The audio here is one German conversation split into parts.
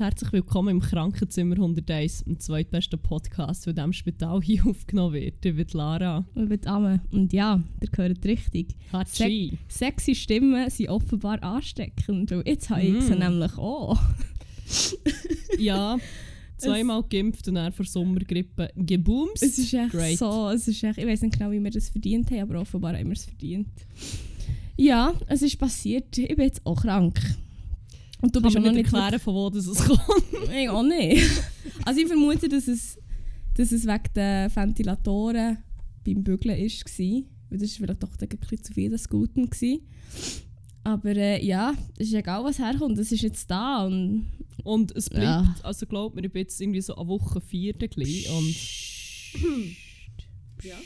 Und herzlich willkommen im Krankenzimmer 101, dem zweitbesten Podcast, der in diesem Spital hier aufgenommen wird. Ich bin Lara. Ich bin Amme. Und ja, ihr hört richtig. Hatschi. Se sexy Stimmen sind offenbar ansteckend. Und jetzt habe ich sie Mm. nämlich auch. Ja, zweimal geimpft und dann vor Sommergrippe geboomt. Es ist echt Great. so. Es ist echt, ich weiß nicht genau, wie wir das verdient haben, aber offenbar haben wir es verdient. Ja, es ist passiert. Ich bin jetzt auch krank. Und du Du bist mir noch nicht erklären, von wo das es kommt. Ich auch nicht. Also ich vermute, dass es, dass es wegen den Ventilatoren beim Bügeln war. Weil das war vielleicht doch ein bisschen zu viel des Guten. Gewesen. Aber äh, ja, es ist egal, was herkommt. Es ist jetzt da. Und Und es bleibt, Ja. also glaubt mir, ich bin jetzt irgendwie so eine Woche vierte gleich und, ja.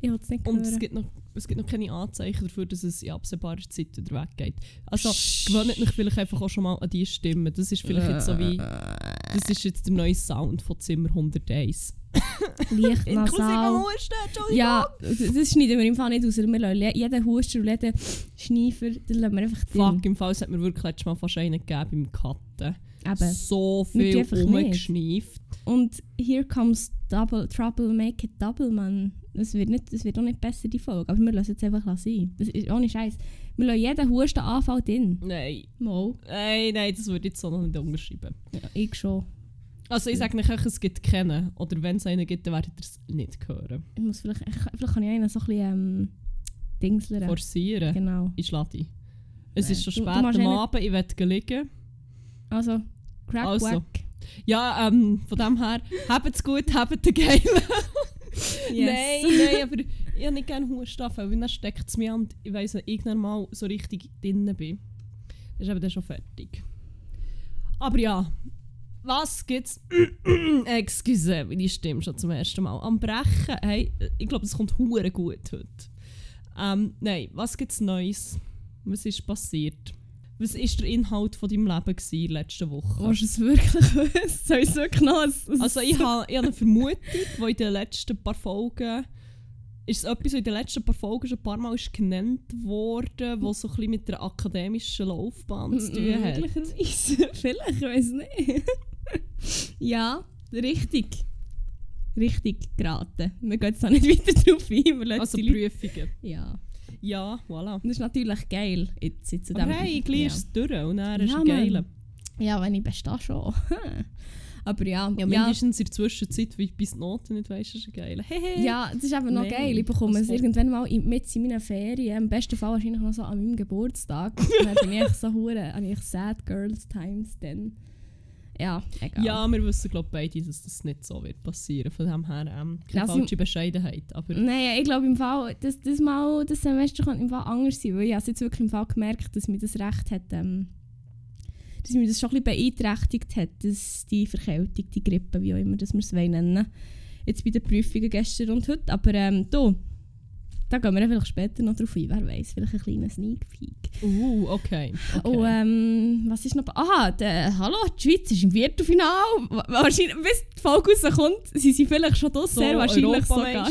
ich will es nicht und es hören. gibt noch es gibt noch keine Anzeichen dafür, dass es in absehbarer Zeit wieder weggeht. Also gewöhnt euch vielleicht einfach auch schon mal an die Stimme. Das ist vielleicht jetzt so wie, das ist jetzt der neue Sound von Zimmer 101. Leicht nasal. Husten, Entschuldigung. Ja, das schneiden wir im Fall nicht aus. Wir lassen je- jeden Huster und jeden Schneifer, den lassen wir einfach Fuck, im Fall es hat mir wirklich letztes Mal fast einen gegeben beim Cutten. Eben. So viel rumgeschneift. Und here comes double, trouble, make it double, man. Es wird, nicht, es wird auch nicht besser, die Folge. Aber wir lassen es jetzt einfach sein. Das ist ohne Scheiß. Wir lassen jeden Hustenanfall drin. Nein. Mal. Nein, nein, das würde ich jetzt so noch nicht unterschreiben. Ja, ich schon. Also ich sage nicht, es gibt keinen. Oder wenn es einen gibt, dann werdet ihr es nicht hören. Ich muss vielleicht, ich, vielleicht kann ich einen so ein bisschen ähm, dingslern. Forcieren. Genau. Ich schlage. Es ist schon spät am Abend, ich werde liegen. Also, crack Also. Ja, ähm, von dem her, habt es gut, habt den geil. Nein, nein, aber ich habe nicht gerne Hustenanfälle, weil dann steckt es mir an und ich weiss, wenn ich mal so richtig drin bin, dann ist eben dann schon fertig. Aber ja, was gibt's? Excuse, meine Stimme schon zum ersten Mal. Am Brechen, hey, ich glaube, es kommt hure gut heute. Ähm, nein, was gibt's Neues? Was ist passiert? Was war der Inhalt von deinem Leben gewesen, letzte Woche? Willst du es wirklich wissen? Soll ich es wirklich noch? Also ich habe ich hab eine Vermutung, die in den letzten paar Folgen ist es etwas, was in den letzten paar Folgen schon ein paar Mal ist genannt worden, was so ein bisschen mit der akademischen Laufbahn zu tun hat. Möglicherweise. Vielleicht, ich weiß nicht. ja, richtig. Richtig geraten. Wir gehen jetzt da nicht weiter drauf ein. Also Prüfungen. Ja. Ja, voilà. Das ist natürlich geil. Jetzt, jetzt Aber hey, gleich ja. ist es durch und dann ist Ja, es geil. Ja, wenn ich bestehe schon. Aber ja, Ja, ja, mindestens in der Zwischenzeit, wie bis die Noten nicht weisst, ist geil. Hehe. ja, das ist eben noch Nein, geil. Ich bekomme es irgendwann mal in, mit in meinen Ferien. Im besten Fall wahrscheinlich noch so an meinem Geburtstag. Dann bin ich so hure, habe ich Sad Girls Times dann. Ja, egal. Ja, wir wissen glaube ich beide, dass das nicht so wird passieren. Von dem her ähm, keine sie- falsche Bescheidenheit. Aber Nein, ich glaube im Fall, das, das, mal, das Semester kann im Fall anders sein, weil ich habe jetzt wirklich im Fall gemerkt, dass mir das recht hat, ähm, dass mir das schon ein bisschen beeinträchtigt hat, dass die Verkältung, die Grippe, wie auch immer dass wir es wollen nennen, jetzt bei den Prüfungen gestern und heute, aber ähm, du, da gehen wir vielleicht später noch drauf ein, wer weiß, vielleicht ein kleiner Sneak Peek. Uh, okay. okay. Und ähm, was ist noch? Aha, der, hallo, die Schweiz ist im Viertelfinale. Wa- Wahrscheinlich, bis die Folge rauskommt, sind sie vielleicht schon das, sehr wahrscheinlich sogar.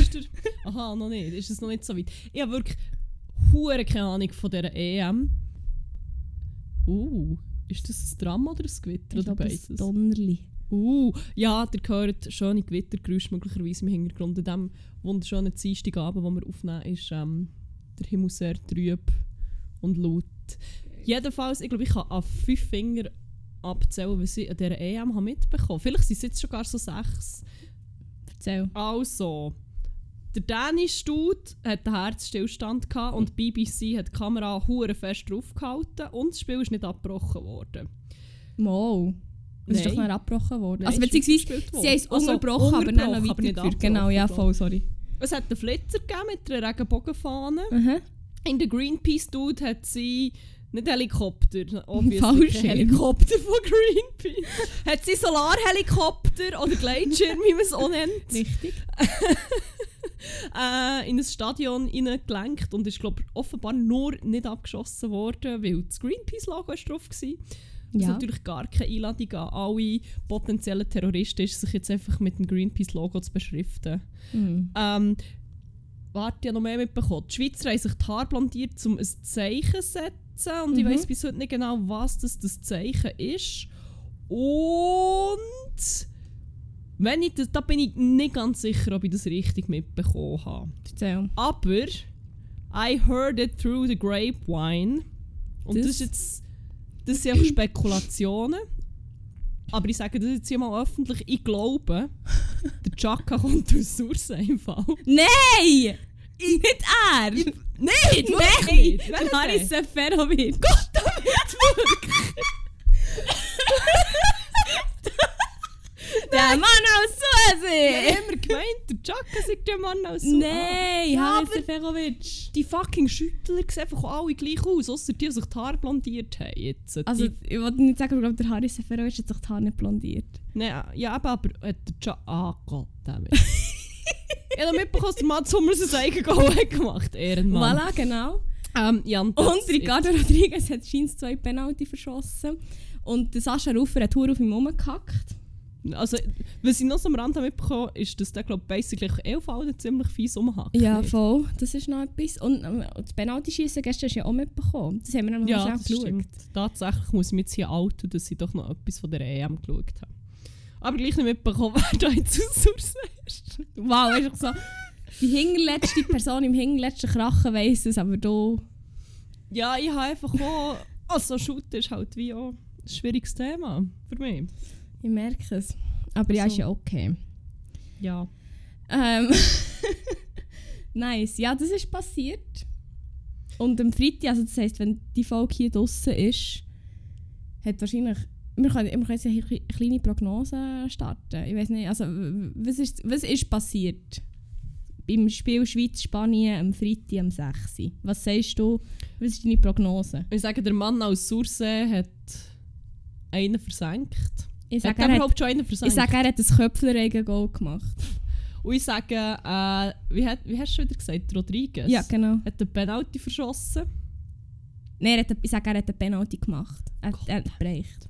Aha, noch nicht. Ist es noch nicht so weit. Ich habe wirklich hure keine Ahnung von dieser EM. Uh, ist das ein Drama oder ein Gewitter Ich oder glaube, ein beides? Donnerli. Uh, ja, ihr hört schöne Gewittergeräusche möglicherweise im Hintergrund. In diesem wunderschönen Dienstagabend, den wir aufnehmen, ist ähm, der Himmel sehr trüb und laut. Jedenfalls, ich glaube, ich kann an fünf Finger abzählen, was ich an dieser EM habe mitbekommen habe. Vielleicht sind es jetzt sogar so sechs. Erzähl. Also, der dänische Dude hat einen Herzstillstand gehabt und die BBC hat die Kamera hure fest draufgehalten und das Spiel ist nicht abgebrochen worden. Mal. Es ist doch noch abgebrochen worden. Also beziehungsweise, sie haben es. Also, unterbrochen, aber dann noch weitergeführt. Genau, ja, voll, sorry. Es hat einen Flitzer gegeben mit einer Regenbogenfahne. Aha. In der Greenpeace-Dude hat sie nicht Helikopter, obviously Helikopter von Greenpeace. hat sie Solarhelikopter oder Gleitschirm, wie man es auch nennt, Richtig. äh, in ein Stadion hineingelenkt und ist glaub, offenbar nur nicht abgeschossen worden, weil das Greenpeace-Logo drauf war. Das Ja. natürlich gar keine Einladung an alle potenziellen Terroristen ist, sich jetzt einfach mit dem Greenpeace-Logo zu beschriften. Mhm. Ähm, warte, ich habe noch mehr mitbekommen. Die Schweizer haben sich die Haare blondiert, um ein Zeichen zu setzen. Und ich Mhm. weiß bis heute nicht genau, was das, das Zeichen ist. Und wenn ich das, da bin ich nicht ganz sicher, ob ich das richtig mitbekommen habe. Erzähl. Aber I heard it through the grapevine. Und das, Das- ist jetzt. Das sind einfach Spekulationen. Aber ich sage das jetzt hier mal öffentlich. Ich glaube, der Chaka kommt aus Sursee im Fall. Nein! nicht er! Nein, Nein! nicht. Der Wer Haris ist Seferovic. Der Mann aus der? Ich Susi! habe immer gemeint, der Chaka sagt der Mann aus Sursee. Nein, Ja, Haris aber- Seferovic. Die fucking Schüttler sehen einfach alle gleich aus, außer die, die sich die Haare blondiert haben. Jetzt. Also, die, ich wollte nicht sagen, aber ich glaube, der Haris Seferovic hat sich die Haare nicht blondiert. nein, ja, eben, aber hat der Chaka... Ah Gott, damit. ich habe mitbekommen, dass der Mats Hummels sein eigenes Goal hat gemacht Ehrenmann. Voilà, genau. Ähm, ja, und. Ricardo Rodriguez hat scheint zwei Penalty verschossen. Und der Sascha Ruffer hat Tour auf ihm rumgehackt. Also, was ich noch so am Rand habe mitbekommen ist, dass der, glaube basically elf Alten ziemlich fies umhackt. Ja, nicht? voll. Das ist noch etwas. Und ähm, das Penalty-Schießen gestern hast du ja auch mitbekommen. Das haben wir dann noch Ja, das geschaut. stimmt. Tatsächlich muss ich mich jetzt hier outen, dass ich doch noch etwas von der EM geschaut habe. Aber gleich nicht mitbekommen, wer da jetzt aus ist. Wow, ist doch so. Die hinterletzte Person im hinterletzten Krachen weiss es, aber du. Ja, ich habe einfach auch... Also, Shoot ist halt wie auch ein schwieriges Thema für mich. Ich merke es. Aber ja, Also- ist ja okay. Ja. Ähm. nice. Ja, das ist passiert. Und am Freitag, also das heisst, wenn die Folge hier draußen ist, hat wahrscheinlich. Wir können, wir können jetzt eine kle- kleine Prognose starten. Ich weiß nicht, also was ist, was ist passiert? Beim Spiel Schweiz-Spanien am Freitag am 6. Was sagst du? Was ist deine Prognose? Ich sage, der Mann aus Sursee hat einen versenkt. Ich sage, er hat, ich versenkt? sage, er hat ein Köpfler-Goal gemacht. Und ich sage, äh, wie, hat, wie hast du schon wieder gesagt, Rodriguez? Ja, genau. Hat den Penalty verschossen. Nein, er hat, ich sage, er hat eine Penalty gemacht. Er, er hat bereicht.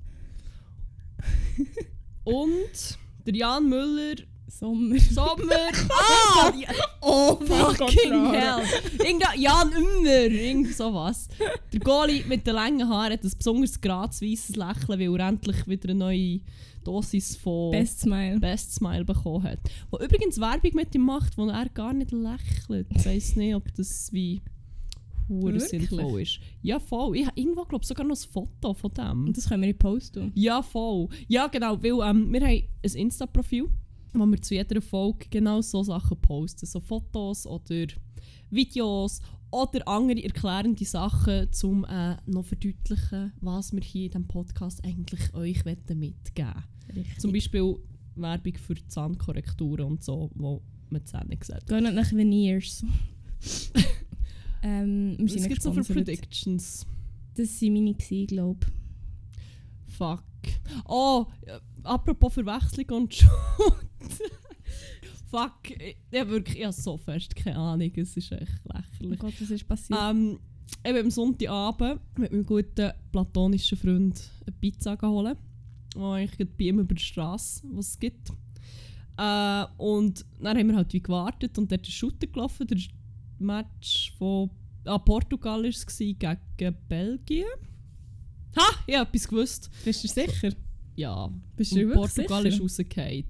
Und der Jan Müller, Sommer. Sommer. ah! ja, Oh, Fucking hell! Irgenda, Jan Immer, irgend sowas. Der Goalie mit den langen Haaren hat ein besonders gerades weißes Lächeln, weil er endlich wieder eine neue Dosis von Best Smile. Best Smile bekommen hat. Wo übrigens Werbung mit ihm macht, wo er gar nicht lächelt. Ich weiß nicht, ob das wie hure sinnvoll ist. Ja, voll. Ich habe irgendwo, glaube sogar noch ein Foto von dem. Und das können wir in Post tun. Ja, voll. Ja, genau, weil ähm, wir haben ein Insta-Profil, wo wir zu jeder Folge genau so Sachen posten. So Fotos oder Videos oder andere erklärende Sachen, um äh, noch verdeutlichen, was wir hier in diesem Podcast eigentlich euch wollen mitgeben Richtig. Zum Beispiel Werbung für Zahnkorrekturen und so, wo man Zähne sieht. Gehen nach Veneers. ähm, wir Was sind gibt es so für. Predictions? Das waren meine, glaube Fuck. Oh, äh, apropos Verwechslung und Schuld. Fuck, ich, ich, hab wirklich, ich habe so fest keine Ahnung, es ist echt Oh lächerlich. Gott, was ist passiert? Ähm, ich bin am Sonntagabend mit meinem guten platonischen Freund eine Pizza geholt, die eigentlich gerade bei ihm über die Straße, was es gibt. Äh, und dann haben wir halt wie gewartet und dort ist Shooter gelaufen, der Match von ah, Portugal war es gegen Belgien. Ha, ich habe etwas gewusst. Bist du sicher? Ja, Bist und du wirklich Portugal sicher? ist rausgefallen.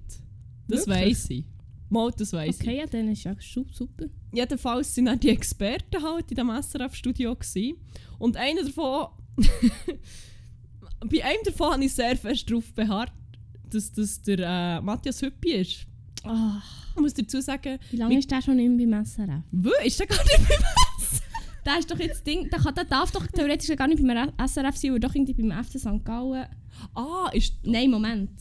Das weiss ich. Mal, das weiss Okay, ja, dann ist ja su- super. ich. Jedenfalls waren dann die Experten halt in diesem SRF-Studio. Und einer davon... bei einem davon habe ich sehr fest darauf beharrt, dass das der äh, Matthias Hüppi ist. Ah, Ich muss dazu sagen, wie lange ist der schon nicht mehr beim SRF? wo ist der gar nicht mehr Der ist doch jetzt Ding, der, kann, der darf doch theoretisch gar nicht beim SRF sein, aber doch irgendwie beim FC St. Gallen. Ah, ist... Nein, Moment.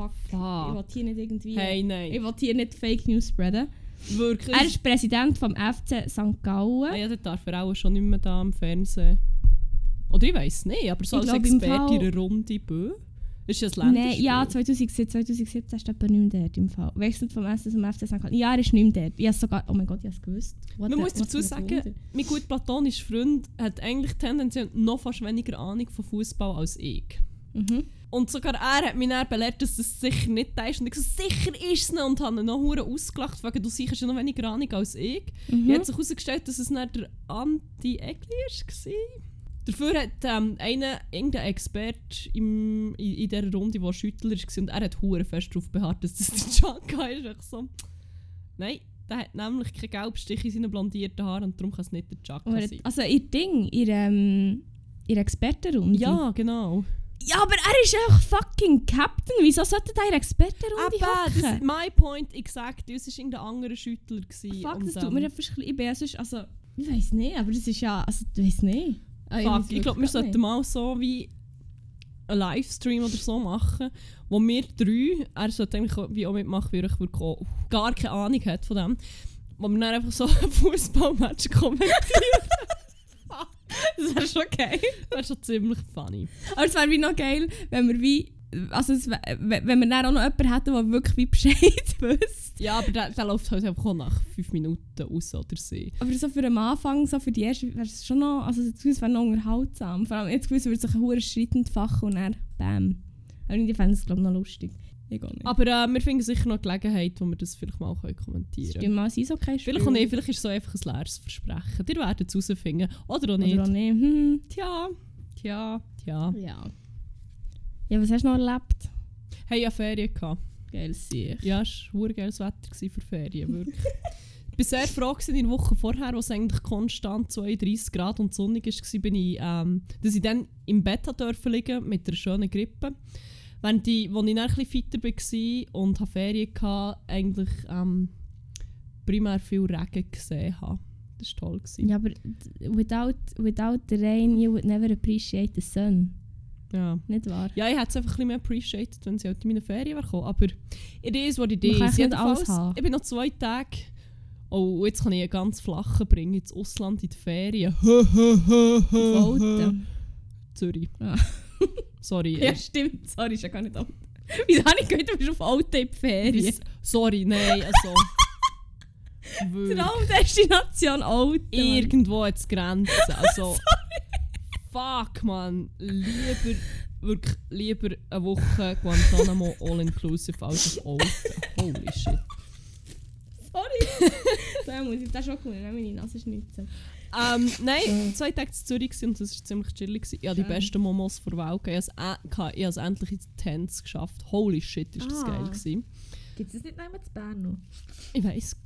Fuck. Ich Fuck. will hier nicht irgendwie... Hey, Ich nein. will hier nicht Fake News spreaden. Wirklich? Er ist Präsident vom FC St. Gallen. ah, ja, dann darf er auch schon nicht mehr da am Fernsehen. Oder ich weiß nicht, aber so Ich als glaub, Experte in einer Runde Bö. Ist ja das Länderspiel. Nein, ja, 2017, 2017 ist er aber nicht mehr dort im Fall. Wechselt vom FC zum FC St. Gallen. Ja, er ist nicht mehr dort. Ich sogar... Oh mein Gott, ich habe es gewusst. What Man muss dazu sagen, mein gut platonischer Freund hat eigentlich tendenziell noch fast weniger Ahnung von Fußball als ich. Mhm. Und sogar er hat mich dann belehrt, dass das sicher nicht da ist. Und ich gesagt, sicher ist es nicht. Und habe ihn noch hure ausgelacht, wegen du sicher ja noch weniger Ahnung als ich. Mhm. Jetzt hat sich herausgestellt, dass es dann der Anti Egli war. Dafür hat ähm, einer, irgendein Experte im, in, in dieser Runde, der Schüttler war, und er hat hure fest darauf beharrt, dass das der Chaka ist. Ich so, nein, der hat nämlich keinen Gelbstich in seinen blondierten Haaren und darum kann es nicht der Chaka Aber- sein. Also ihr Ding, ihr, ähm, ihr Expertenrunde. Ja, genau. Ja, aber er ist einfach fucking Captain. Wieso sollte er in Expertenrunde Aber das ist my point, ich dir, es war irgendein anderer Schüttler. Gewesen, Fuck, das tut mir einfach ein bisschen... Ich sonst, also... Ich weiß nicht, aber das ist ja... Also, ich weiß nicht. Ah, Fuck, weiß ich glaube, wir sollten mal so wie einen Livestream oder so machen, wo wir drei, er sollte eigentlich auch- wie auch mitmachen, weil ich wirklich auch gar keine Ahnung hat von dem, wo wir dann einfach so ein Fußballmatch kommentieren. Das wäre schon geil. Das wäre schon ziemlich funny. Aber es wäre wie noch geil, wenn wir wie... Also, es wenn wir dann auch noch jemanden hätten, der wirklich wie Bescheid wüsste. Ja, aber der, der läuft halt einfach auch nach fünf Minuten aus oder so. Aber so für den Anfang, so für die erste, wäre es schon noch... Also, das Gefühl, es wäre noch unterhaltsam. Vor allem jetzt gewiss, würde sich ein hoher Schritt entfachen und dann... Bam. Aber irgendwie fände ich es, glaube ich, noch lustig. Ich nicht. Aber äh, wir finden sicher noch Gelegenheit, wo wir das vielleicht mal können kommentieren Stimmt können. mal, es ist okay. Vielleicht auch nicht, vielleicht ist es so einfach ein leeres Versprechen. Ihr werdet es herausfinden. Oder auch nicht. Oder auch nicht. Hm. Tja, tja, tja. Ja. Ja, was hast du noch erlebt? Hey, ja Ferien gehabt. Geil, sicher. Ja, es war ein geiles Wetter für Ferien, wirklich. ich war sehr froh gewesen, in der Woche vorher, wo es eigentlich konstant 32 Grad und sonnig war, bin ich, ähm, dass ich dann im Bett dürfen liegen mit einer schönen Grippe. Während ich, als ich dann ein bisschen fitter war und hatte Ferien hatte, eigentlich ähm, primär viel Regen gesehen habe. Das war toll. Gewesen. Ja, aber without, without the rain, you would never appreciate the sun. Ja. Nicht wahr? Ja, ich hätte es einfach ein bisschen mehr appreciated, wenn sie halt in meine Ferien wäre. Aber it is what it is. alles Jedenfalls, ich bin noch zwei Tage... Oh, jetzt kann ich einen ganz flachen bringen ins Ausland in die Ferien. Zürich. Ah. Sorry. Ja, äh, stimmt. Sorry, ist ja gar nicht alt. Wieso habe ich gehört, du bist auf Alten in die Ferien? bis- sorry, nein, also... Traumdestination Alten. Irgendwo hat es Grenzen. Also... fuck, man. Lieber... Wirklich lieber eine Woche Guantanamo All-Inclusive als auf Alten. Holy shit. Sorry. so, ja, muss ich das schon können, meine Nase schnitzen. Ähm, nein, zwei Tage zu Zürich gewesen und das war ziemlich chillig. Ich habe die besten Momos vor Welt. Ich habe es äh. Ich es endlich in die Tänze geschafft. Holy shit, ist das Ah. geil gewesen. Gibt es nicht noch zu Bern noch? Ich weiss.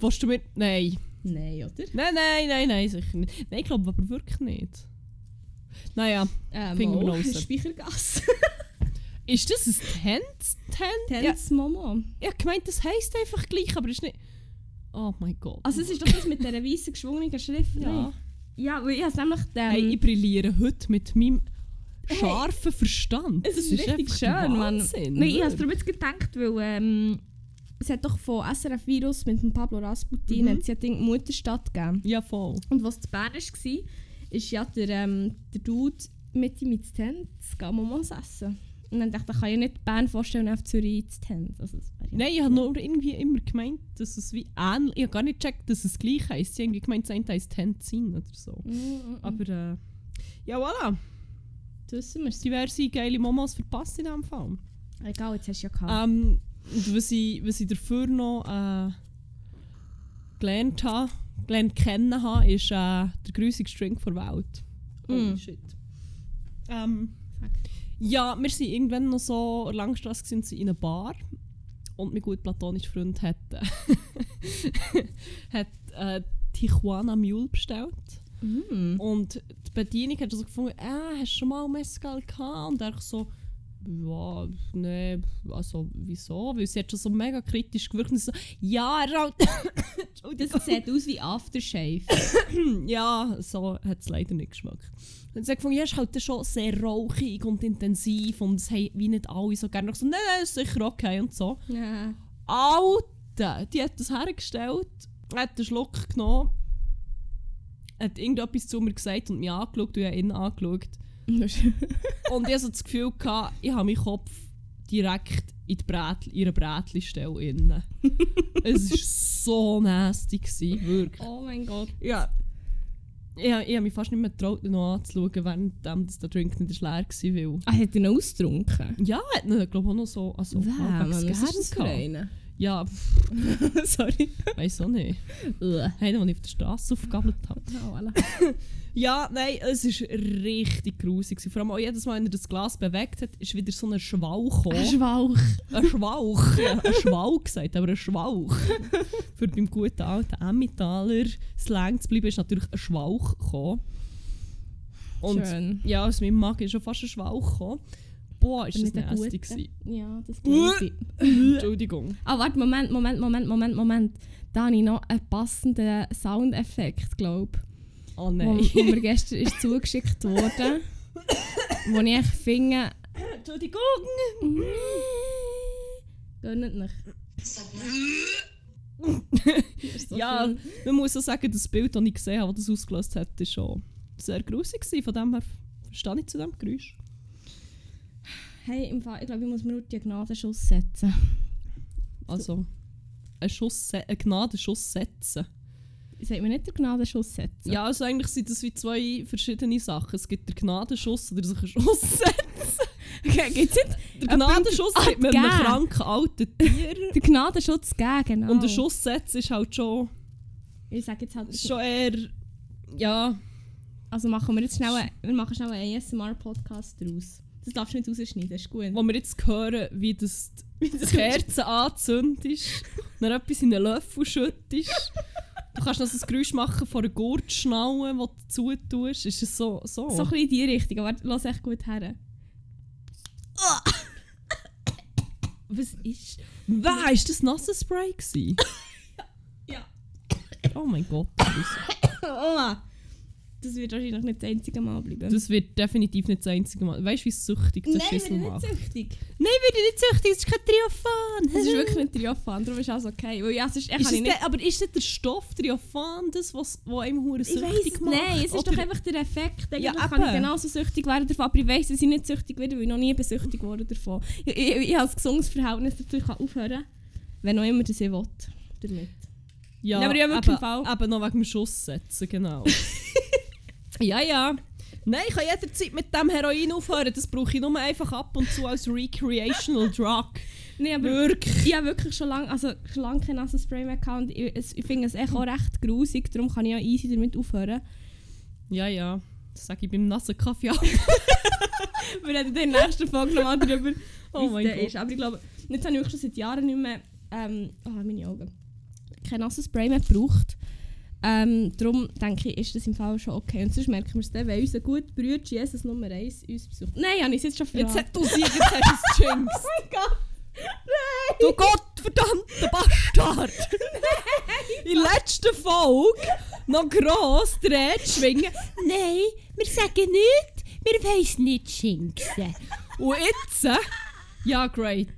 Willst du mit... Nein. Nein, oder? Nein, nein, nein, nein, sicher nicht. Nein, ich glaube aber wirklich nicht. Naja, Ähm, Finden wir oh, raus. Speichergasse. ist das ein? Tänz? Ja, Tanz Momo. ich habe gemeint, das heisst einfach gleich, aber es ist nicht... Oh mein Gott. Also es ist doch das mit dieser weißen geschwungenen Schrift. Ja. Ja, weil ich habe nämlich... Ähm, Hey, ich brilliere heute mit meinem scharfen Verstand. Es ist, richtig einfach schön, Mann. Wahnsinn, Nein, ich habe wirklich. jetzt gedacht, weil ähm, es hat doch von SRF Virus mit dem Pablo Rasputin Mhm. hat es ja Ding Mutterstadt gegeben. Ja, voll. Und was zu Bern war, ist ja der, ähm, der Dude mit ihm ins Tent zu gehen, Momos essen. Und dann dachte ich, ich kann ja nicht Bern vorstellen auf Zürich ins Tent. Also, ja Nein, ich habe nur irgendwie immer gemeint, dass es wie ähnlich... Ich habe gar nicht gecheckt, dass es gleich heisst. Ich habe irgendwie gemeint, das eine heisst Tenzin oder so. Mm, mm, mm. Aber äh, ja, voilà. das wissen wir. Diverse geile Momos verpasst in diesem Fall. Egal, jetzt hast du ja gehabt. Ähm, und was ich, was ich dafür noch äh, gelernt habe, gelernt kennen habe, ist äh, der grusigste Drink der Welt. Mm. shit. Ähm, Sag. Ja, wir sind irgendwann noch so an Langstrasse sind sie in einer Bar und mein gut platonischer Freund hat, äh, hat äh, Tijuana Mule bestellt. Mm. Und die Bedienung hat so gefunden, äh, hast du schon mal Mescal gehabt? Und er so, ja, nee, also wieso? Weil sie hat schon so mega kritisch gewirkt und so, ja, er hat... Das sieht aus wie Aftershave. ja, so hat es leider nicht geschmeckt. Und sie hat gefunden, ja, es ist halt schon sehr rauchig und intensiv und es haben wie nicht alle so gerne. Ich so, nein, nein, ist sicher okay und so. ja. Alter, die hat das hergestellt, hat einen Schluck genommen, hat irgendetwas zu mir gesagt und mich angeschaut und ich habe ihn angeschaut. Und ich hatte so das Gefühl, gehabt, ich habe meinen Kopf direkt in die Brätli, ihre Brätli-Stelle innen. es war so nasty, gewesen, wirklich. oh mein Gott. Ja. Ich, ich habe mich fast nicht mehr getraut, noch anzuschauen, während der Drink nicht leer war. Ah, hat er ihn ausgetrunken? ja, er hat ihn, glaube ich, auch noch so also, halbwegs was gegessen ist das? Ja, Sorry. weiss auch nicht. Einer, den ich auf der Straße aufgegabelt habe. Oh, voilà. Ja, nein, es war richtig grusig. Vor allem auch jedes Mal, wenn er das Glas bewegt hat, ist wieder so ein Schwauch gekommen. Ein Schwauch. Ein Schwauch. Ja, ein Schwauch gesagt, aber ein Schwauch. Für beim guten alten Emmentaler Slang zu bleiben, ist natürlich ein Schwauch gekommen. Und Schön. ja, aus meinem Magen ist schon fast ein Schwauch gekommen. Boah, ist das nasty gewesen. Ja, das glaube. Entschuldigung. Ah, warte, Moment, Moment, Moment, Moment, Moment. Da habe ich noch einen passenden Soundeffekt, glaube ich. Oh Wo, nein. wo mir gestern ist zugeschickt wurde. wo ich finde... Entschuldigung. Gönnt nicht. so ja, man muss auch sagen, das Bild, das ich gesehen habe, das das ausgelöst hat, ist schon sehr grusig. Von dem her verstehe ich zu dem Geräusch. Hey, im Fall, ich glaube, ich muss mir nur den Gnadenschuss setzen. Also, einen, Schuss, einen Gnadenschuss setzen. Sagt mir nicht den Gnadenschuss setzen? Ja, also eigentlich sind das wie zwei verschiedene Sachen. Es gibt den Gnadenschuss oder sich einen Schuss setzen. Okay, gibt's nicht Der Gnadenschuss gibt man einem kranken alten Tier. den Gnadenschutz geben, genau. Und der Schuss setzen ist halt schon, Ich sage jetzt halt... schon eher... Ja, Also machen wir jetzt schnell, einen- wir machen schnell einen ASMR-Podcast daraus. Das darfst du nicht rausschneiden, ist gut. wo wir jetzt hören, wie das die Kerze anzündest, dann etwas in einen Löffel schüttest. Du kannst noch so ein Geräusch machen von einer Gurtschnalle, die du zutust. Ist es so? so? So ein bisschen in die Richtung, aber lass echt gut her. Was ist... Wer ist das Nassenspray gewesen? Ja. Oh mein Gott. Oh, das wird wahrscheinlich nicht das einzige Mal bleiben. Das wird definitiv nicht das einzige Mal. Weißt du, wie süchtig das Nein, wir Schüssel sind macht? nicht süchtig. Nein, wir sind nicht süchtig, das ist kein Triophan. Das ist wirklich nicht Triophan, darum ist alles okay. Weil ja, ich Ist es ich nicht... aber ist nicht der Stoff Triophan das, was, was einem hure Ich süchtig macht? nein, es ist Oder- doch einfach der Effekt. Eigentlich Ja, kann ich genauso süchtig werden davon, aber ich weiss, dass ich nicht süchtig werde, weil ich noch nie besüchtigt wurde davon. Ich, ich, ich habe ein gesundes Verhältnis dazu, ich kann aufhören, wenn auch immer das ich will. Damit. Ja, Ja, aber ich habe wirklich im Fall- eben noch wegen dem Schuss setzen, genau. ja, ja. Nein, ich kann jederzeit mit dem Heroin aufhören. Das brauche ich nur einfach ab und zu als recreational drug. Nee, aber Wirklich. ich habe wirklich schon lange, also schon lange kein Nasenspray mehr gehabt und ich, ich finde es echt auch recht grusig, darum kann ich auch easy damit aufhören. Ja, ja. Das sage ich beim nassen Kaffee auch. Wir reden in der nächsten Folge nochmal darüber, Oh mein Gott. ist. Aber ich glaube, jetzt habe ich wirklich schon seit Jahren nicht mehr, ähm, oh, meine Augen, kein Nasenspray mehr gebraucht. Ähm, darum denke ich, ist das im Fall schon okay. Und sonst merken wir es dann, wenn unser guter Bruder Jesus Nummer 1 uns besucht. Nein, es jetzt schon Jetzt verraten. hat du sie, jetzt hast du es jinxed. Oh mein Gott! Nein! Du Gott, verdammter Bastard! In der letzten Folge noch gross die Rede schwingen. Nein, wir sagen nichts, wir wollen nicht schinksen. Und jetzt, äh, ja, great.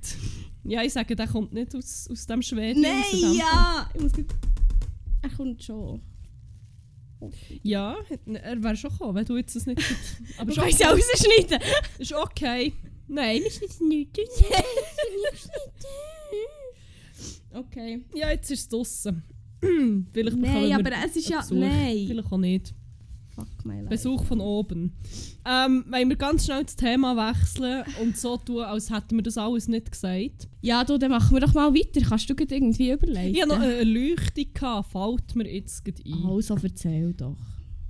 Ja, ich sage, der kommt nicht aus, aus dem Schweden. Nein, ja! Ich muss. Er kommt schon. Ja, er wäre schon gekommen, wenn du jetzt das nicht... Aber Du ist kannst ja rausschneiden. Ist okay. Nein, wir schneiden nichts. Okay. Ja, jetzt ist es draussen. Vielleicht Nein, aber es ist ja... Besuch. Nein. Vielleicht auch nicht. Fuck my life. Besuch von oben. Ähm, wollen wir ganz schnell das Thema wechseln und so tun, als hätten wir das alles nicht gesagt. Ja, du, dann machen wir doch mal weiter. Kannst du gerade irgendwie überlegen? Ich hatte noch eine Erleuchtung, gehabt, fällt mir jetzt gerade ein. Also, erzähl doch.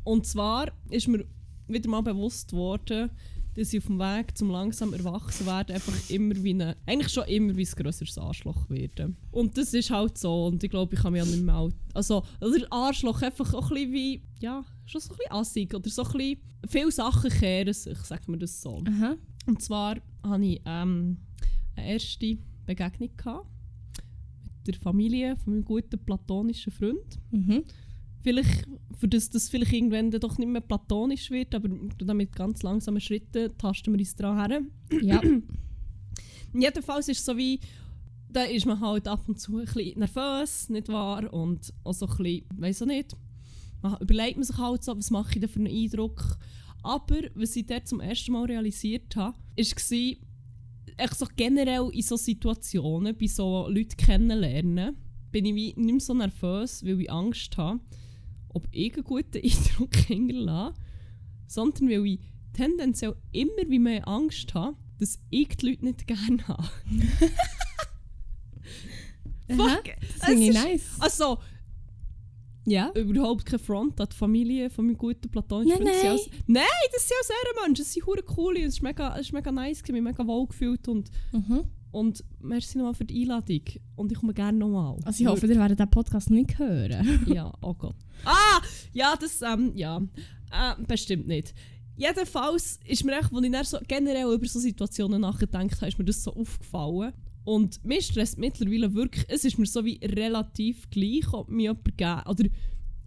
Und zwar ist mir wieder mal bewusst worden, dass ich auf dem Weg zum langsam Erwachsenwerden einfach immer wie eine, eigentlich schon immer wie ein grösseres Arschloch werde. Und das ist halt so und ich glaube, ich kann mich auch nicht mehr alt, also oder Arschloch einfach auch ein bisschen wie, ja, schon so ein bisschen assig oder so ein bisschen, viele Sachen kehren sich, sagt man das so. Aha. Und zwar hatte ich ähm, eine erste Begegnung gehabt mit der Familie von meinem guten platonischen Freund Mhm. Vielleicht, für das das vielleicht irgendwann dann doch nicht mehr platonisch wird, aber dann mit ganz langsamen Schritten tasten wir uns dran her. Ja. Jedenfalls ist es so wie, da ist man halt ab und zu ein bisschen nervös, nicht wahr? Und auch so ein bisschen, weiss auch nicht, man überlegt man sich halt so, was mache ich denn für einen Eindruck. Aber was ich dort zum ersten Mal realisiert habe, war, echt so generell in so Situationen, bei so Leuten kennenlernen, bin ich wie nicht mehr so nervös, weil ich Angst habe, ob ich einen guten Eindruck hinterlasse, sondern weil ich tendenziell immer wie mehr Angst habe, dass ich die Leute nicht gerne habe. Fuck! Das finde ich nice. Also, Ja. überhaupt kein Front an die Familie von meinem guten platonischen Freund. Sie nein. Als, nein, das sind auch sehr Menschen. Das sind hure cool. Es ist mega, es ist mega nice, ich mich mega wohl gefühlt und, Mhm. Und merci nochmal für die Einladung. Und ich komme gerne nochmal. Also ich hoffe, ihr werdet den Podcast nicht hören. Ja, oh Gott. Ah! Ja, das, ähm, ja. Äh, bestimmt nicht. Jedenfalls ist mir echt, als ich so generell über so Situationen nachgedacht habe, ist mir das so aufgefallen. Und mir stresst mittlerweile wirklich, es ist mir so wie relativ gleich, ob mir jemand gegeben oder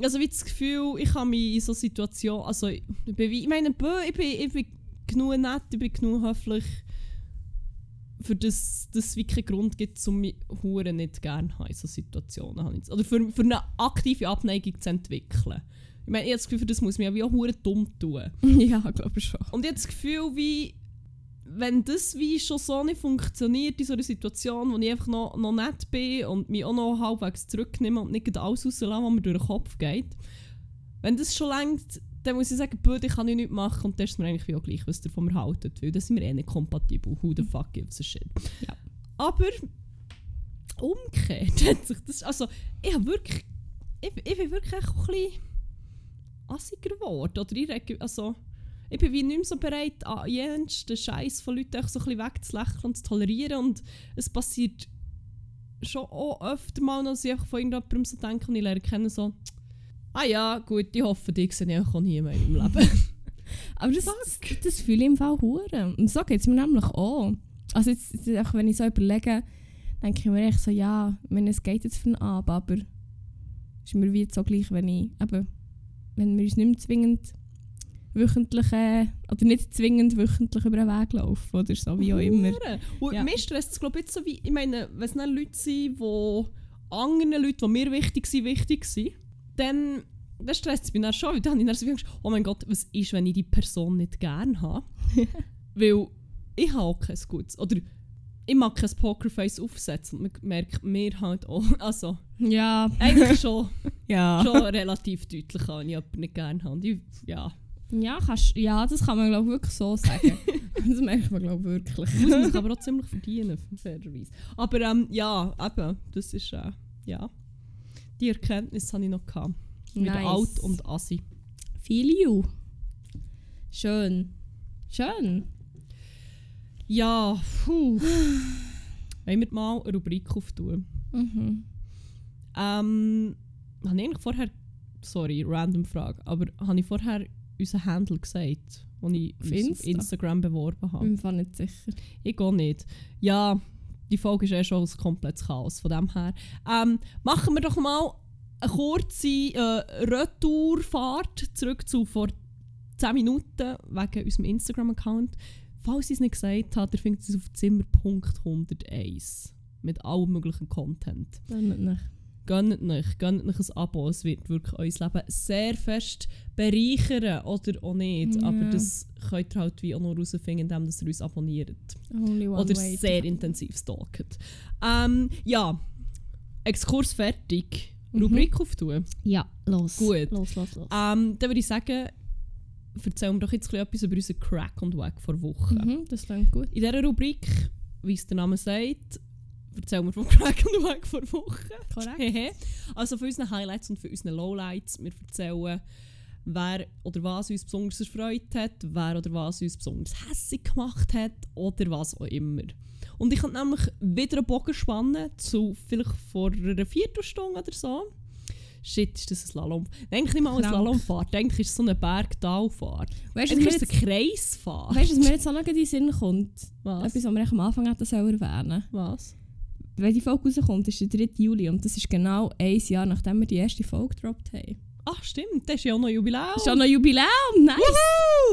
also wie das Gefühl, ich habe mich in so Situationen, also ich, bin wie, ich meine, ich bin, ich bin genug nett, ich bin genug höflich, für das dass es wie keinen Grund gibt, um mich hure nicht gerne haben in so Situationen. das- Oder für, für eine aktive Abneigung zu entwickeln. Ich meine, ich habe das Gefühl, für das muss man ja wie auch hure dumm tun. ja, glaube ich schon. Und ich habe das Gefühl, wie, wenn das wie schon so nicht funktioniert in so einer Situation, wo ich einfach noch, noch nett bin und mich auch noch halbwegs zurücknehme und nicht alles rauslasse, was mir durch den Kopf geht, wenn das schon längt, dann muss ich sagen, «Bö, ich kann ich nicht machen und das ist mir eigentlich wie auch gleich, was ihr von mir haltet, weil das sind wir eh nicht kompatibel. Who the fuck gives a shit. Ja. Aber umgekehrt hat sich das, also ich habe wirklich, ich, ich bin wirklich auch ein bisschen assiger geworden, oder ich reg, also ich bin wie nicht mehr so bereit, an jensten Scheiß von Leuten so ein bisschen wegzulächeln und zu tolerieren. Und es passiert schon auch öfter mal, dass ich von irgendjemandem so denke und ich lerne kennen so, ah ja, gut, ich hoffe, dich sehe ich auch nie mehr meinem Leben. Aber das, das, das fühle ich im Fall hure. Und so geht es mir nämlich auch. Also jetzt, auch wenn ich so überlege, denke ich mir echt so, ja, meine, es geht jetzt für einen Abend, aber es ist mir wie so gleich, wenn ich, eben, wenn wir uns nicht mehr zwingend wöchentlich, äh, oder nicht zwingend wöchentlich über den Weg laufen oder so, wie auch immer. Und Ja. mir stresst es, glaube ich, jetzt so wie, ich meine, wenn es Leute sind, die anderen Leuten, die mir wichtig sind, wichtig sind, dann, dann stresst es mich dann schon, weil dann habe ich dann so Angst, oh mein Gott, was ist, wenn ich die Person nicht gerne habe? weil ich habe auch kein gutes, oder ich mag kein Pokerface aufsetzen und man merkt mir halt auch, also Ja, eigentlich schon, ja. schon relativ deutlich an, wenn ich jemanden nicht gerne habe. Ich, ja, Ja, kannst, ja, das kann man glaube wirklich so sagen. das merkt man glaube wirklich. muss man sich aber auch ziemlich verdienen, fairerweise. Aber ähm, ja, eben, das ist, äh, ja, die Erkenntnis habe ich noch gehabt. Mit Nice. Alt und Assi. Feel you. Schön. Schön. Ja, puh. Wollen wir mal eine Rubrik auftun? Mhm. Ähm, habe ich eigentlich vorher, sorry, random Frage, aber habe ich vorher unseren Handle gesagt, den ich Auf Insta? Instagram beworben habe? Bin mir nicht sicher. Ich gehe nicht. Ja, die Folge ist eh schon ein komplettes Chaos. Von dem her. Ähm, machen wir doch mal eine kurze äh, Retourfahrt zurück zu vor 10 Minuten wegen unserem Instagram-Account. Falls ich es nicht gesagt habe, ihr findet es auf Zimmer.101 mit allem möglichen Content. Dann nicht. Gönnt euch, gönnt euch ein Abo. Es wird wirklich euer Leben sehr fest bereichern oder auch nicht. Ja. Aber das könnt ihr halt wie auch noch herausfinden, indem ihr uns abonniert oder sehr intensiv stalkt. Ähm, ja, Exkurs fertig. Mhm. Rubrik auftun. Ja, los. Gut. Los, los, los. Ähm, dann würde ich sagen, erzählen wir doch jetzt etwas über unseren Crack und Wack vor Wochen. Mhm, das klingt gut. In dieser Rubrik, wie es der Name sagt, erzählen wir vom Crack und Wack vor Wochen. Korrekt. Also von unseren Highlights und von unseren Lowlights. Wir erzählen, wer oder was uns besonders erfreut hat, wer oder was uns besonders hässlich gemacht hat oder was auch immer. Und ich kann nämlich wieder einen Bogen spannen zu vielleicht vor einer Viertelstunde oder so. Shit, ist das ein Slalom? Eigentlich nicht mal eine. Slalomfahrt, eigentlich ist es so eine Bergtalfahrt. Weißt du, ist eine Kreisfahrt. weißt du, was mir jetzt auch noch in den Sinn kommt? was? Etwas, was wir am Anfang hätten erwähnen was? Wenn die Folge rauskommt, ist der 3. Juli und das ist genau ein Jahr, nachdem wir die erste Folge gedroppt haben. Ach stimmt, das ist ja auch noch Jubiläum. Das ist auch noch Jubiläum! Nice!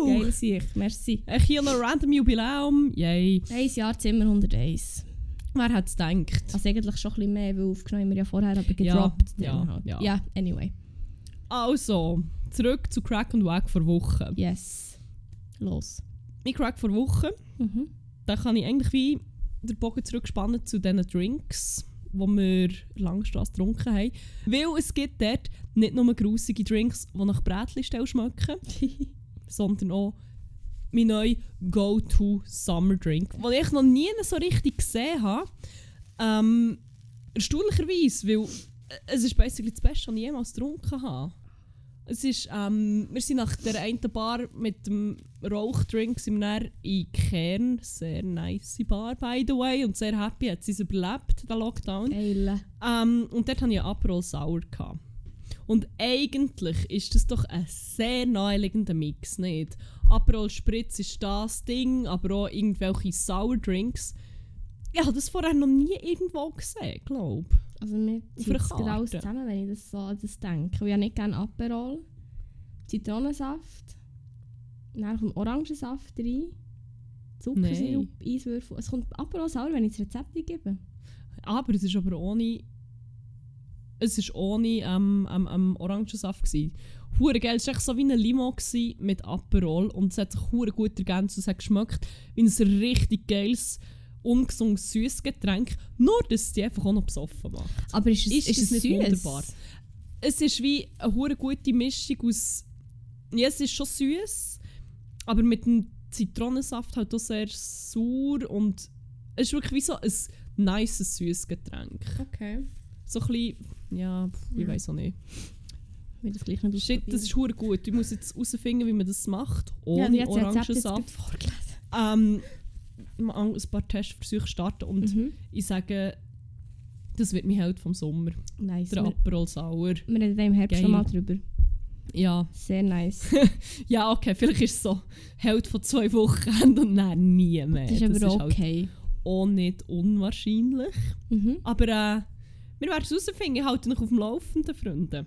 Wuhu! Geil sich, merci. Ich hier noch random Jubiläum. Yay. Ein Jahr Zimmer 101. Wer hätte es gedacht? Also eigentlich schon ein bisschen mehr, weil aufgenommen wir ja vorher, aber gedroppt. ja, dann halt. ja. ja, anyway. Also, zurück zu Crack und Wack vor Wochen. Yes. Los. Mein Crack vor Wochen, Mhm. da kann ich eigentlich wie den Bogen zurückspannen zu diesen Drinks, die wir Langstrasse getrunken haben. Weil es gibt dort nicht nur grusige Drinks, die nach Brätli-Stelle schmecken, sondern auch mein neuer Go-To-Summer-Drink, den ich noch nie so richtig gesehen habe. Ähm, erstaunlicherweise, weil es ist basically das Beste, was ich jemals getrunken habe. Es ist, ähm, wir sind nach der einen Bar mit dem Rauchdrink sind wir dann in Kern, sehr nice Bar by the way und sehr happy, hat sie es überlebt, den Lockdown. Geil. Ähm, und dort hatte ich Aperol. Gehabt. Und eigentlich ist das doch ein sehr naheliegender Mix, nicht? Aperol Spritz ist das Ding, aber auch irgendwelche Sour Drinks. Ich habe das vorher noch nie irgendwo gesehen, glaube Also mir zieht es alles zusammen, wenn ich das so an das denke. Ich habe nicht gerne Aperol, Zitronensaft, dann kommt Orangensaft rein, Zuckersirup, Eiswürfel. Es kommt Aperol sauer, wenn ich das Rezept gebe. Aber es ist aber ohne. Es ist ohne ähm, ähm, ähm, Orangensaft. Gewesen. Hure geil. Es war so wie eine Limo mit Aperol und es hat sich hure gut ergänzt. Es hat geschmeckt wie ein richtig geiles, ungesundes, süßes Getränk. Nur, dass es die einfach auch noch besoffen macht. Aber ist es, Ist ist es nicht süß? wunderbar? Es ist wie eine hure gute Mischung aus. Ja, es ist schon süß, aber mit dem Zitronensaft halt auch sehr sauer und es ist wirklich wie so ein nice, süßes Getränk. Okay. So ein bisschen, ja, ich weiß auch nicht. Ich will das gleich nicht Shit, das ist hure gut. Ich muss jetzt herausfinden, wie man das macht. Ohne ja, Orangensaft. vorgelesen. Ähm, mal ein paar Testversuche starten und Mhm. ich sage, das wird mein Held vom Sommer. Nice. Der Aperol Sauer. wir reden im Herbst Geil. schon mal drüber. Ja. Sehr nice. ja, okay, vielleicht ist es so Held von zwei Wochen und dann nie mehr. Das ist aber halt okay. auch nicht unwahrscheinlich. Mhm. Aber äh, wir werden es herausfinden. Ich halte noch auf dem Laufenden, Freunde.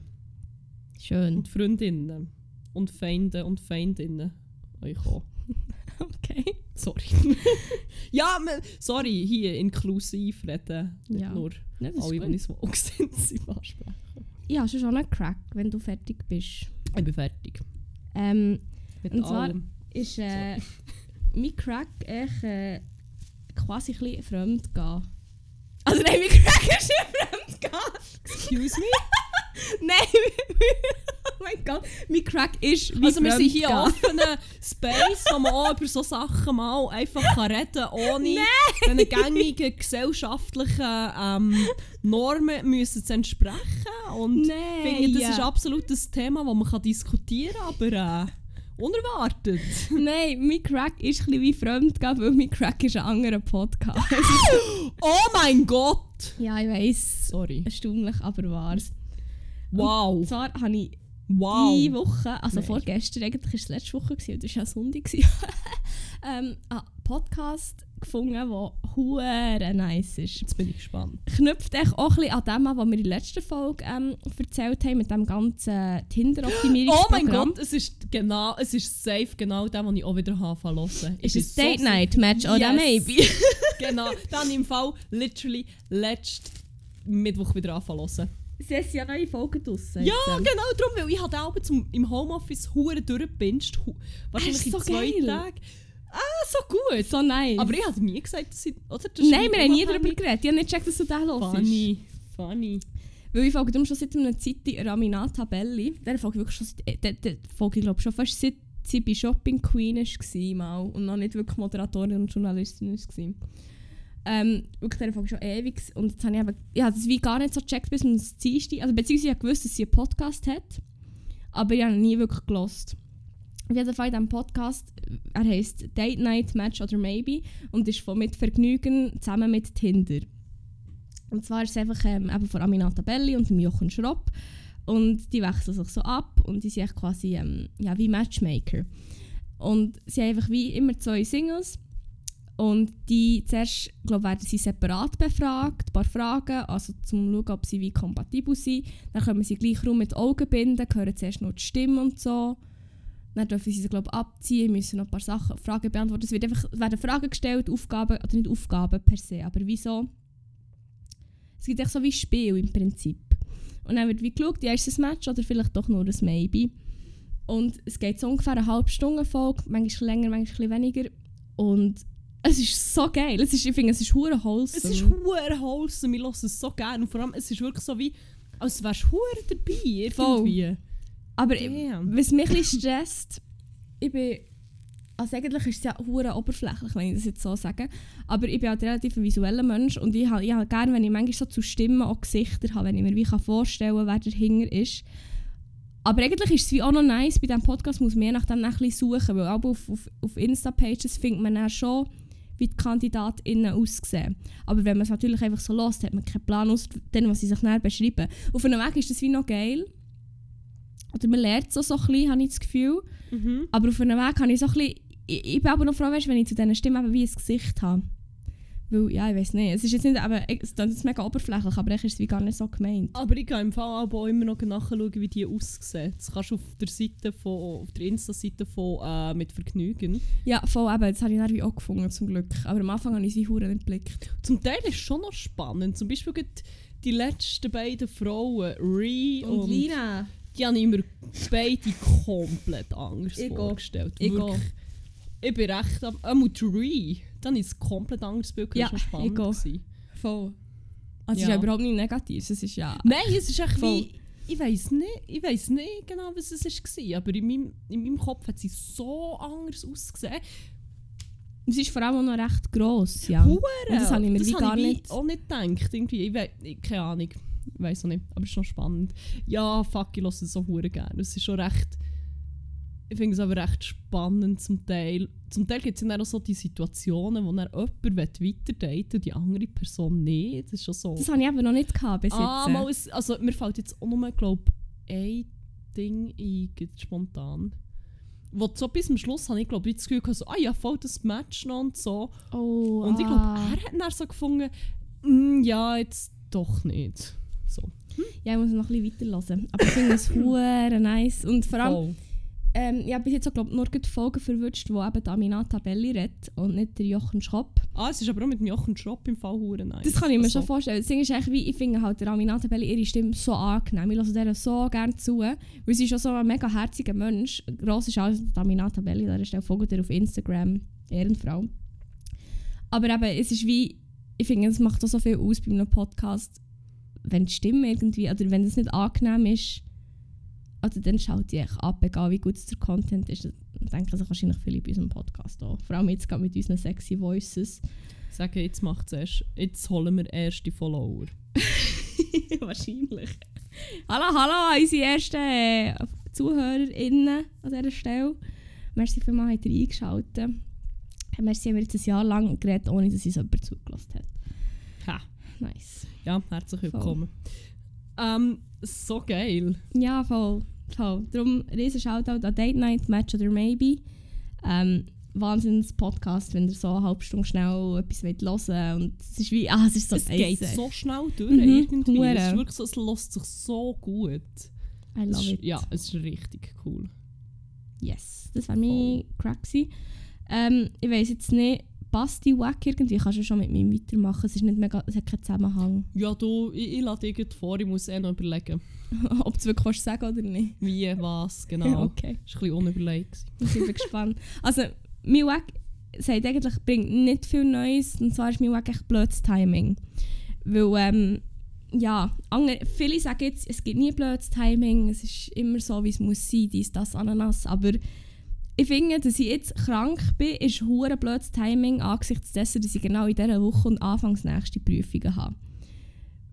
Schön. Und Freundinnen. Und Feinde und Feindinnen. Euch auch. Okay. Sorry. ja, man, sorry, hier inklusiv reden. Nicht Ja. nur Ja, alle, die nicht so sind, sind ansprechen. Ja, schon schon einen Crack, wenn du fertig bist. Ich bin fertig. Ähm, Mit Und zwar- allem. ist äh, mein Crack echt äh, quasi ein bisschen fremd gehen. Also nein, mein Crack ist nicht fremd gehen. Excuse me? Nein, oh mein Gott, mein Crack ist wie Also wir sind hier offenen Space, wo man auch über so Sachen mal einfach kann reden ohne den gängigen gesellschaftlichen ähm, Normen müssen zu entsprechen. Und ich Nein, finde, das ist absolut das Thema, das man kann diskutieren kann, aber äh, unerwartet. Nein, mein Crack ist ein bisschen wie fremd weil mein Crack ist ein anderer Podcast. Oh mein Gott! ja, ich weiss. Sorry. Erstaunlich, aber wahr. Wow. Und zwar habe ich Wow. die Woche, also Nein. vorgestern, eigentlich war es letzte Woche, gewesen, das war ja Sonntag, ähm, einen Podcast gefunden, der hure nice ist. Jetzt bin ich gespannt. Knüpft echt auch ein bisschen an dem an, was wir in der letzten Folge ähm, erzählt haben, mit dem ganzen Oh Tinder-Optimierungsprogramm. mein Gott, es ist genau, es ist safe genau das, was ich auch wieder habe hören. Ist es bin so Date Night Match oder Yes. maybe? Genau, dann im Fall literally letzten Mittwoch wieder anfangen hören. Sie haben ja neue Folgen draussen. Ja, jetzt, ähm. genau darum, weil ich habe Abend zum, im Homeoffice hure durchgepinscht. hu- Wahrscheinlich ist in so zwei geil. Tagen. Ah, so gut. So nice. Aber ich habe nie gesagt, dass ich... Oder? Das Nein, wir haben nie darüber geredet. Ich habe nicht gecheckt, dass du den hörst. Funny. Funny. Weil ich folge darum schon seit einer Zeit Raminata Belli. Der folge ich wirklich schon seit, äh, der, der folge ich glaube schon fast seit sie bei Shopping Queen war mal und noch nicht wirklich Moderatorin und Journalistin war. Ähm, wirklich, der schon ewig. Und jetzt habe ich eben, habe das wie gar nicht so gecheckt bis zum Dienstag. Also beziehungsweise ich gewusst, dass sie einen Podcast hat. Aber ich habe ihn nie wirklich gelost. Auf jeden Fall in diesem Podcast, er heisst Date Night, Match oder Maybe und ist von mit Vergnügen zusammen mit Tinder. Und zwar ist es einfach ähm, eben von Aminata Belli und dem Jochen Schropp. Und die wechseln sich so ab und die sind quasi ähm, ja, wie Matchmaker. Und sie haben einfach wie immer zwei Singles. Und die zuerst, glaube werden sie separat befragt, ein paar Fragen, also zum schauen, ob sie wie kompatibel sind. Dann können sie gleich rum mit Augen binden, hören zuerst noch die Stimme und so. Dann dürfen sie sie glaube abziehen, müssen noch ein paar Sachen, Fragen beantworten. Es wird einfach, werden Fragen gestellt, Aufgaben, oder nicht Aufgaben per se, aber wieso? Es gibt echt so wie Spiel im Prinzip. Und dann wird wie geschaut, ja, ist es ein Match oder vielleicht doch nur ein Maybe. Und es geht so ungefähr eine halbe Stunde Folge, manchmal länger, manchmal weniger. Und es ist so geil. Es ist, ich finde, es ist hure wholesome. Es ist hure wholesome, ich höre es so gerne. Und vor allem, es ist wirklich so wie, als wärst du hure dabei Voll. irgendwie. Aber Damn. was mich ein bisschen stresst, ich bin also eigentlich ist es ja hure oberflächlich, wenn ich das jetzt so sage. Aber ich bin halt relativ ein visueller Mensch und ich habe ich hab gerne, wenn ich manchmal so zu Stimmen auch Gesichter habe, wenn ich mir wie kann vorstellen kann, wer dahinter ist. Aber eigentlich ist es wie auch noch nice, bei diesem Podcast muss man je nachdem ein bisschen suchen, weil auch auf, auf, auf Insta-Pages findet man dann schon, wie die KandidatInnen aussehen. Aber wenn man es natürlich einfach so lässt, hat man keinen Plan aus dem, was sie sich näher beschreiben. Auf einem Weg ist das wie noch geil. Oder man lernt so, so ein bisschen, habe ich das Gefühl. Mhm. Aber auf einem Weg habe ich so ein bisschen ich, ich bin aber noch froh, weißt, wenn ich zu diesen Stimmen eben wie ein Gesicht habe. Weil, ja, ich weiß nicht. Es ist jetzt nicht, aber es ist jetzt mega oberflächlich, aber echt ist es wie gar nicht so gemeint. Aber ich gehe im Fall auch immer noch nachschauen, wie die aussehen. Das kannst du auf der Seite von, auf der Insta-Seite von äh, «Mit Vergnügen». Ja, voll eben. Das habe ich dann wie auch gefunden, zum Glück. Aber am Anfang habe ich es wie Huren nicht geblickt. Zum Teil ist es schon noch spannend. Zum Beispiel die letzten beiden Frauen, Ree und, Lina. die haben immer beide komplett anders Ich auch. vorgestellt. Ich Wirklich. Ich bin recht am... Äh, Ree, dann ist es komplett anderes Bild. Ja, das war spannend. gewesen. Voll. Also es Ja. ist ja überhaupt nicht negativ. Es ist ja... Nein, es ist echt Voll. wie... Ich weiß nicht, ich nicht genau, was es war, aber in meinem, in meinem Kopf hat sie so anders ausgesehen. Es ist vor allem auch noch recht gross, ja. Hure! Und das habe ich mir wie habe gar ich wie nicht- auch nicht gedacht. Irgendwie. Ich weiß, keine Ahnung. Ich weiß auch nicht. Aber es ist schon spannend. Ja, fuck, ich höre es so hure gerne. Es ist schon recht. Ich finde es aber recht spannend zum Teil. Zum Teil gibt es ja dann auch so die Situationen, wo dann jemand weiterdaten und die andere Person nicht. Das ist schon so. Das habe ich eben noch nicht gehabt bis ah, jetzt. mal, es- also mir fällt jetzt auch nur, glaube ein Ding ein, spontan. Wo so bis zum Schluss habe ich glaube das Gefühl gehabt, so, ah ja, voll das Match noch und so. Oh, Und ich glaube, ah. er hat dann so gefunden, «Mm, ja, jetzt doch nicht. So. Ja, ich muss noch ein bisschen weiterhören. Aber ich finde es nice. Und vor allem, Voll. Ähm, ich habe bis jetzt auch, glaub, nur die Folgen verwünscht, wo eben die Aminata Belli redet und nicht der Jochen Schopp. Ah, es ist aber auch mit dem Jochen Schropp im Fall hure nice. Das kann ich mir Also, schon vorstellen. Das Ding ist eigentlich, wie ich finde halt der Aminata Belli ihre Stimme so angenehm. Ich höre der so gerne zu, weil sie ist schon so ein mega herziger Mensch. Gross ist alles die Aminata Belli, da ist auch folgt ihr auf Instagram, Ehrenfrau. Aber eben, es ist wie, ich finde, es macht auch so viel aus bei einem Podcast, wenn die Stimme irgendwie, oder wenn es nicht angenehm ist, oder dann schaut die echt ab, egal wie gut der Content ist. Dann denken sich wahrscheinlich viele bei unserem Podcast auch. Vor allem jetzt gerade mit unseren sexy Voices. Sagen, jetzt macht es erst. Jetzt holen wir erste Follower. Wahrscheinlich. Hallo, hallo unsere ersten äh, ZuhörerInnen an dieser Stelle. Merci vielmals, habt ihr eingeschaltet. Merci, haben wir jetzt ein Jahr lang geredet, ohne dass uns jemand zugelassen hat. Ha. Nice. Ja, herzlich willkommen. Ähm, so geil. Ja, voll. Voll. Darum riesen Shoutout an Date Night, Match oder Maybe. Ähm, Wahnsinns Podcast, wenn ihr so eine halbe Stunde schnell etwas wollt hören und es ist wie, ah, es ist so es geht so schnell durch Mhm, irgendwie. Es ist wirklich so, es lässt sich so gut. I love ist, it. ja, es ist richtig cool. Yes, das war mein Crack. gewesen. Ähm, ich weiß jetzt nicht, passt die Wack irgendwie? Kannst du schon mit mir weitermachen? Es, ist nicht mega, es hat keinen Zusammenhang. Ja, du, ich, ich lade dir vor, ich muss eh noch überlegen, Ob du es wirklich kannst sagen oder nicht. wie, was, genau. okay, Das war ein bisschen unüberlegt. ich bin gespannt. Also, mein Wack sagt eigentlich, bringt nicht viel Neues. Und zwar ist mein Wack echt blödes Timing. Weil, ähm, ja, andere, viele sagen jetzt, es gibt nie blödes Timing, es ist immer so, wie es muss sein, dies, das, Ananas. Aber ich finde, dass ich jetzt krank bin, ist hure blödes Timing angesichts dessen, dass ich genau in dieser Woche und anfangs nächste Prüfungen habe.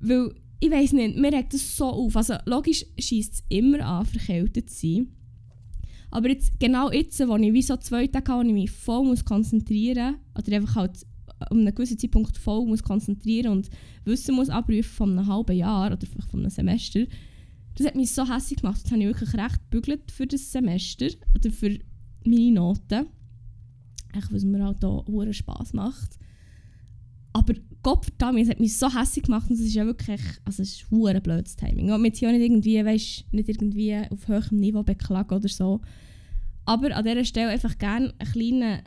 Weil, ich weiß nicht, mir regt das so auf. Also logisch schießt es immer an, verkältet zu sein. Aber jetzt, genau jetzt, wo ich wie so zwei Tage habe, wo ich mich voll muss konzentrieren muss, oder einfach halt um einen gewissen Zeitpunkt voll muss konzentrieren und Wissen muss abrufen von einem halben Jahr oder vielleicht von einem Semester, das hat mich so hässlich gemacht. Jetzt habe ich wirklich recht gebügelt für das Semester oder für meine Noten. Echt, was mir halt auch hohen Spass macht. Aber Gott verdammt, es hat mich so hässlich gemacht und es ist ja wirklich, also es ist hure blödes Timing. Und mit ja nicht irgendwie, weißt, nicht irgendwie auf höherem Niveau beklagen oder so. Aber an dieser Stelle einfach gerne einen kleinen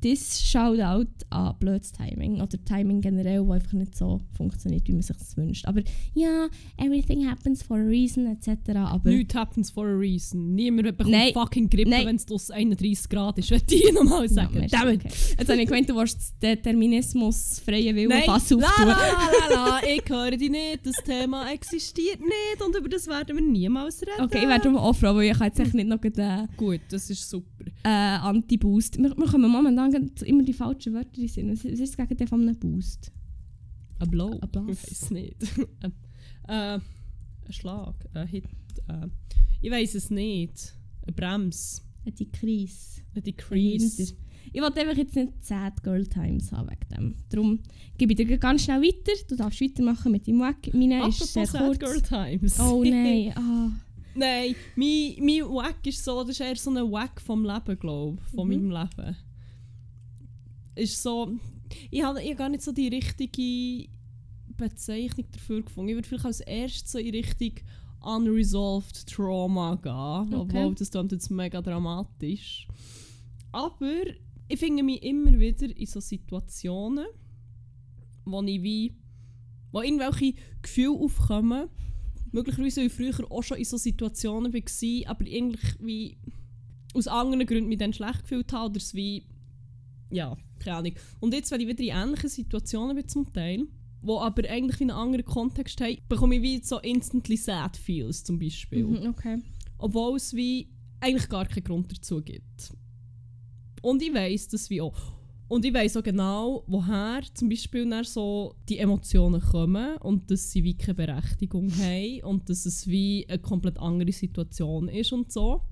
das Shoutout an blödes Timing oder Timing generell, das einfach nicht so funktioniert, wie man sich das wünscht. Aber ja, everything happens for a reason etc. Aber Nichts happens for a reason. Niemand bekommt Nein. fucking Grippe, wenn es draussen 31 Grad ist. Wollte ich nochmal Ja, sagen. merci, Damn it. okay. Jetzt habe ich gemeint, du willst den Determinismus freie Willen Nein, Fass la, auftun. la, la, la, ich höre dich nicht. Das Thema existiert nicht und über das werden wir niemals reden. Okay, ich werde auch froh, weil ich jetzt echt nicht noch den Gut, das ist super. äh, Anti-Boost. Wir, wir kommen momentan gerade immer die falschen Wörter in den Sinn. Was ist das Gegenteil von einem Boost? Ein Blow? Ein Blast. Ich weiß nicht. ein, äh, Schlag, ein Hit. Äh, ich weiß es nicht. Eine Bremse, Eine Krise. ein Decrease. Ich wollte einfach jetzt nicht Sad Girl Times haben wegen dem. Darum gebe ich dir ganz schnell weiter. Du darfst weitermachen mit deinem Wack. Meine ist sehr Sad kurz. Girl Times. Oh nein. Ah. Nein, mein, mein Wack ist so, das ist eher so ein Wack vom Leben, glaube ich. Von Mhm. meinem Leben. Ist so. Ich habe ich hab gar nicht so die richtige Bezeichnung dafür gefunden. Ich würde vielleicht als erstes so in Richtung Unresolved Trauma gehen. Okay. Obwohl das klingt jetzt mega dramatisch. Aber ich finde mich immer wieder in so Situationen, wo ich wie. wo irgendwelche Gefühle aufkommen. Möglicherweise, ich früher auch schon in so Situationen war, aber eigentlich wie aus anderen Gründen mich dann schlecht gefühlt habe oder es wie, ja, keine Ahnung. Und jetzt, wenn ich wieder in ähnlichen Situationen bin zum Teil, wo aber eigentlich in einem anderen Kontext haben, bekomme ich wie so instantly sad feels zum Beispiel. Mhm, okay. Obwohl es wie eigentlich gar keinen Grund dazu gibt. Und ich weiß das wie auch. Und ich weiß auch genau, woher zum Beispiel dann so die Emotionen kommen und dass sie wie keine Berechtigung haben und dass es wie eine komplett andere Situation ist und so.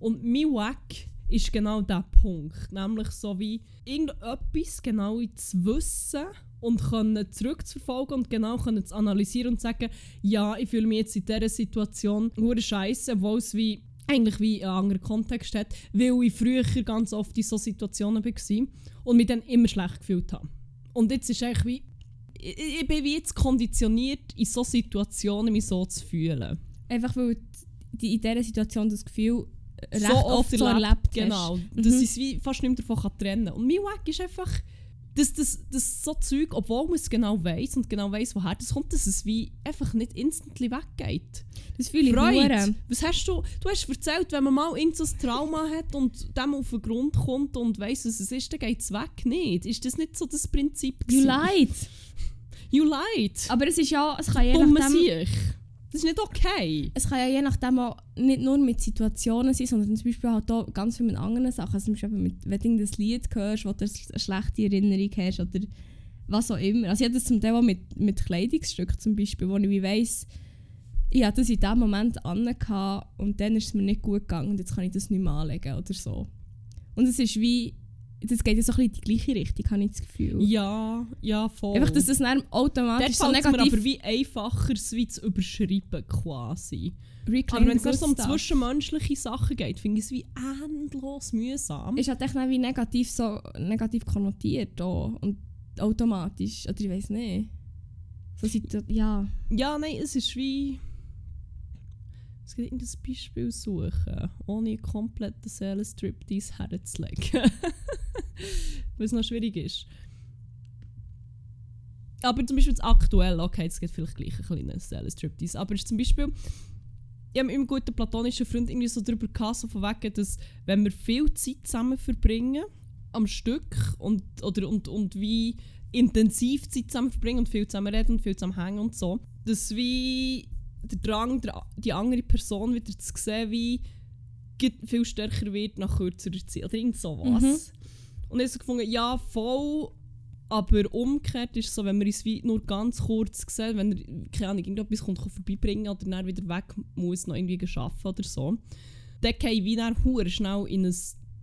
Und mein Wack ist genau der Punkt. Nämlich so wie irgendetwas genau zu wissen und können zurückzuverfolgen und genau können zu analysieren und sagen, ja, ich fühle mich jetzt in dieser Situation nur scheiße, obwohl es wie eigentlich wie einen anderen Kontext hat, weil ich früher ganz oft in so Situationen war und mich dann immer schlecht gefühlt habe. Und jetzt ist eigentlich wie, ich, bin wie jetzt konditioniert, in so Situationen mich so zu fühlen. Einfach weil du in dieser Situation das Gefühl recht so oft so erlebt hast. Genau. Mhm. Dass ich es wie fast nicht mehr davon kann trennen kann. Und mein Wack ist einfach, dass das, das so Zeug, obwohl man es genau weiß und genau weiß, woher das kommt, dass es wie einfach nicht instantly weggeht. Das fühle ich Freude. Was hast du, du hast erzählt, wenn man mal so ein Trauma hat und dem auf den Grund kommt und weiss, was es ist, dann geht es weg. Nicht. Ist das nicht so das Prinzip? You gewesen? lied. You lied. Aber es ist ja, es kann je Dumme nachdem... Siech. Das ist nicht okay. Es kann ja je nachdem auch nicht nur mit Situationen sein, sondern zum Beispiel halt auch ganz viel mit anderen Sachen. Also zum Beispiel mit, wenn du irgendein Lied hörst, wo du eine schlechte Erinnerung hast oder was auch immer. Also ich habe das zum Teil auch mit, mit Kleidungsstücken zum Beispiel, wo ich wie weiss, ich hatte das in diesem Moment an und dann ist es mir nicht gut gegangen und jetzt kann ich das nicht mehr anlegen oder so. Und es ist wie, das geht ja so ein bisschen in die gleiche Richtung, habe ich das Gefühl. Ja, ja, voll. Einfach, dass das dann Dort automatisch so negativ aber wie einfacher, es wie zu überschreiben quasi. reclaim Aber wenn es so um zwischenmenschliche Sachen geht, finde ich es wie endlos mühsam. ist halt echt wie negativ so negativ konnotiert auch. und automatisch oder ich weiß nicht so Situ ja Ja, nein, es ist wie... Es geht irgendein Beispiel suchen, ohne kompletten Seelenstriptease herzulegen. Weil es noch schwierig ist. Aber zum Beispiel das aktuell, okay, es geht vielleicht gleich ein kleiner Seelenstriptease, aber es ist zum Beispiel... Ich habe mit meinem guten platonischen Freund irgendwie so darüber gehabt, von wegen, dass wenn wir viel Zeit zusammen verbringen, am Stück, und, oder, und, und wie intensiv Zeit zusammen verbringen und viel zusammen reden und viel zusammen hängen und so, dass wie der Drang, die andere Person wieder zu sehen, wie viel stärker wird nach kürzerer Zeit oder irgend sowas. Mhm. Und ich habe so gefunden, ja, voll, aber umgekehrt ist es so, wenn wir uns wie nur ganz kurz sehen, wenn er, keine Ahnung, irgendetwas kommt, kann vorbeibringen oder dann wieder weg muss, noch irgendwie arbeiten oder so, dann gehe ich wie dann hure schnell in, ein,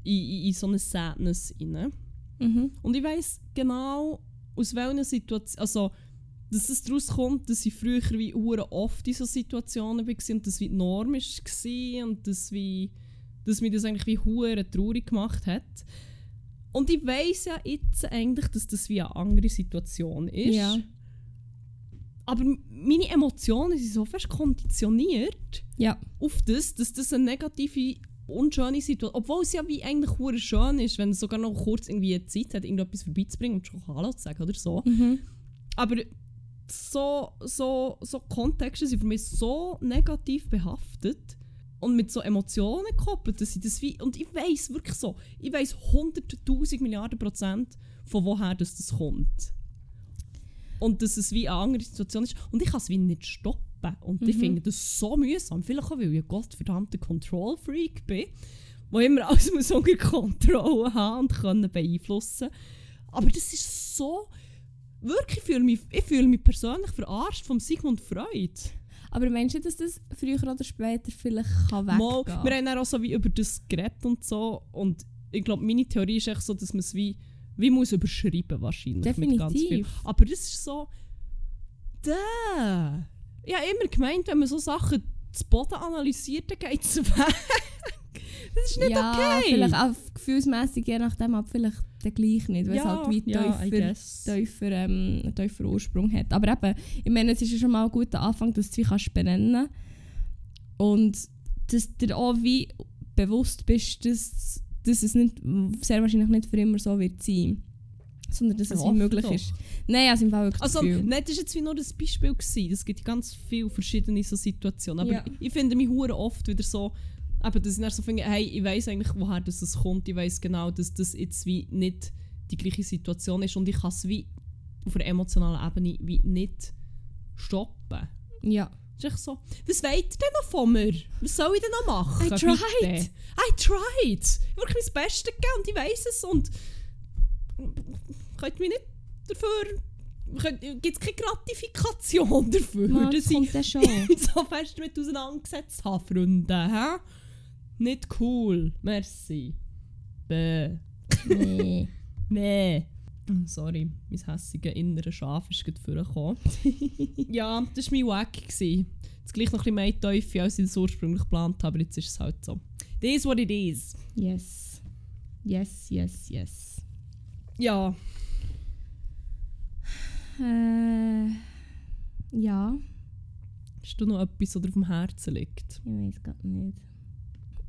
in, in, in so eine Sadness rein. mhm. Und ich weiss genau, aus welcher Situation, also, dass es daraus kommt, dass ich früher wie oft in so Situationen war und das wie die Norm war und dass, wie, dass mich das eigentlich wie hure traurig gemacht hat. Und ich weiss ja jetzt eigentlich, dass das wie eine andere Situation ist. Ja. Aber meine Emotionen sind so fest konditioniert ja auf das, dass das eine negative unschöne Situation. Obwohl es ja wie eigentlich schön ist, wenn es sogar noch kurz irgendwie Zeit hat, irgendetwas vorbeizubringen und schon Hallo zu sagen oder so. Mhm. Aber so, so, so Kontexte sind für mich so negativ behaftet und mit so Emotionen gekoppelt, dass ich das wie. Und ich weiß wirklich so, ich weiß 100.000 Milliarden Prozent, von woher das, das kommt. Und dass es wie eine andere Situation ist. Und ich kann es wie nicht stoppen. Und ich Mhm. finde das so mühsam. Vielleicht auch, weil ich ein gottverdammter Control-Freak bin, wo immer alles muss unter Kontrolle haben und können beeinflussen. Aber das ist so. Wirklich, ich fühle mich, ich fühle mich persönlich verarscht vom Sigmund Freud. Aber meinst du, dass das früher oder später vielleicht kann Mal, weggehen wir haben dann auch so wie über das geredet und so. Und ich glaube, meine Theorie ist echt so, dass man es wie, wie muss überschreiben wahrscheinlich. Mit ganz viel. Definitiv. Aber das ist so. Da. Ich habe immer gemeint, wenn man so Sachen zu Boden analysiert, dann geht es weg. Das ist nicht ja, okay. vielleicht auch gefühlsmässig, je nachdem, aber vielleicht dann gleich nicht, weil es ja, halt wie ja, tiefer, ähm, tiefer Ursprung hat. Aber eben, ich meine, es ist ja schon mal ein guter Anfang, dass du es wie kannst benennen und dass du dir auch wie bewusst bist, dass, dass es nicht, sehr wahrscheinlich nicht für immer so wird sein, sondern dass es hoffe möglich doch. ist. Nein, also im Fall wirklich Also, Gefühl. nein, das war jetzt wie nur ein Beispiel. Gewesen. Es gibt ganz viele verschiedene so Situationen. Aber Ja. ich, ich finde mich hure oft wieder so, eben, dass ich dann so finde, hey, ich weiß eigentlich, woher das es kommt. Ich weiß genau, dass das jetzt wie nicht die gleiche Situation ist und ich kann es wie auf einer emotionalen Ebene wie nicht stoppen. Ja. Das ist echt so, was wollt ihr denn noch von mir? Was soll ich denn noch machen? I tried. Bitte? I tried. Ich habe wirklich mein Bestes gegeben und ich weiss es und könnt mich nicht dafür, gibt es keine Gratifikation dafür, Mal, dass das ich mich so fest damit auseinandergesetzt habe, Freunde. Hä? Nicht cool. Merci. Bäh. nee. Nee. Sorry, mein hässiger innerer Schaf ist gerade vorgekommen. ja, das war mein Wack. Jetzt gleich noch ein bisschen mehr Teufel, als ich das ursprünglich geplant habe, aber jetzt ist es halt so. It is what it is. Yes. Yes, yes, yes. Ja, Äh, ja, hast du noch etwas, was dir auf dem Herzen liegt? ich weiß gerade nicht.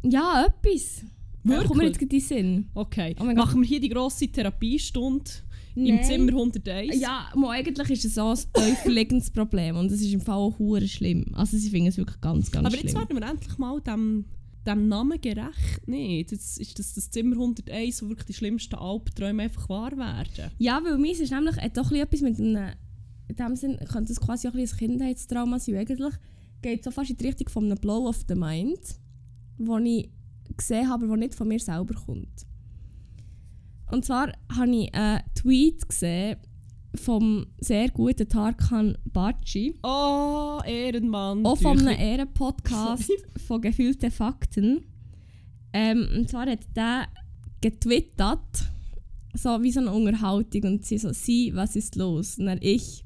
Ja, etwas. Wirklich? Kommt mir jetzt gerade in den Sinn. Okay, Oh machen wir hier die grosse Therapiestunde im Nein. Zimmer 101? Ja, eigentlich ist es so ein tiefer liegendes Problem und es ist im Fall auch schlimm. Also sie finden es wirklich ganz, ganz Aber schlimm. jetzt werden wir endlich mal dem, dem Namen gerecht. Nicht. Jetzt ist das das Zimmer 101, wo wirklich die schlimmsten Albträume einfach wahr werden. Ja, weil meins ist nämlich hat doch ein bisschen etwas mit einem... In dem Sinn könnte es quasi auch ein, ein Kindheitstrauma sein. Eigentlich geht es so fast in die Richtung von einem Blow of the Mind, wo ich gesehen habe, der nicht von mir selber kommt. Und zwar habe ich einen Tweet gesehen vom sehr guten Tarkan Baci, Oh, Ehrenmann. auch von einem. Ehrenpodcast von «Gefühlte Fakten». Ähm, und zwar hat der getwittert, so wie so eine Unterhaltung und sie so, sie, was ist los? Und dann ich,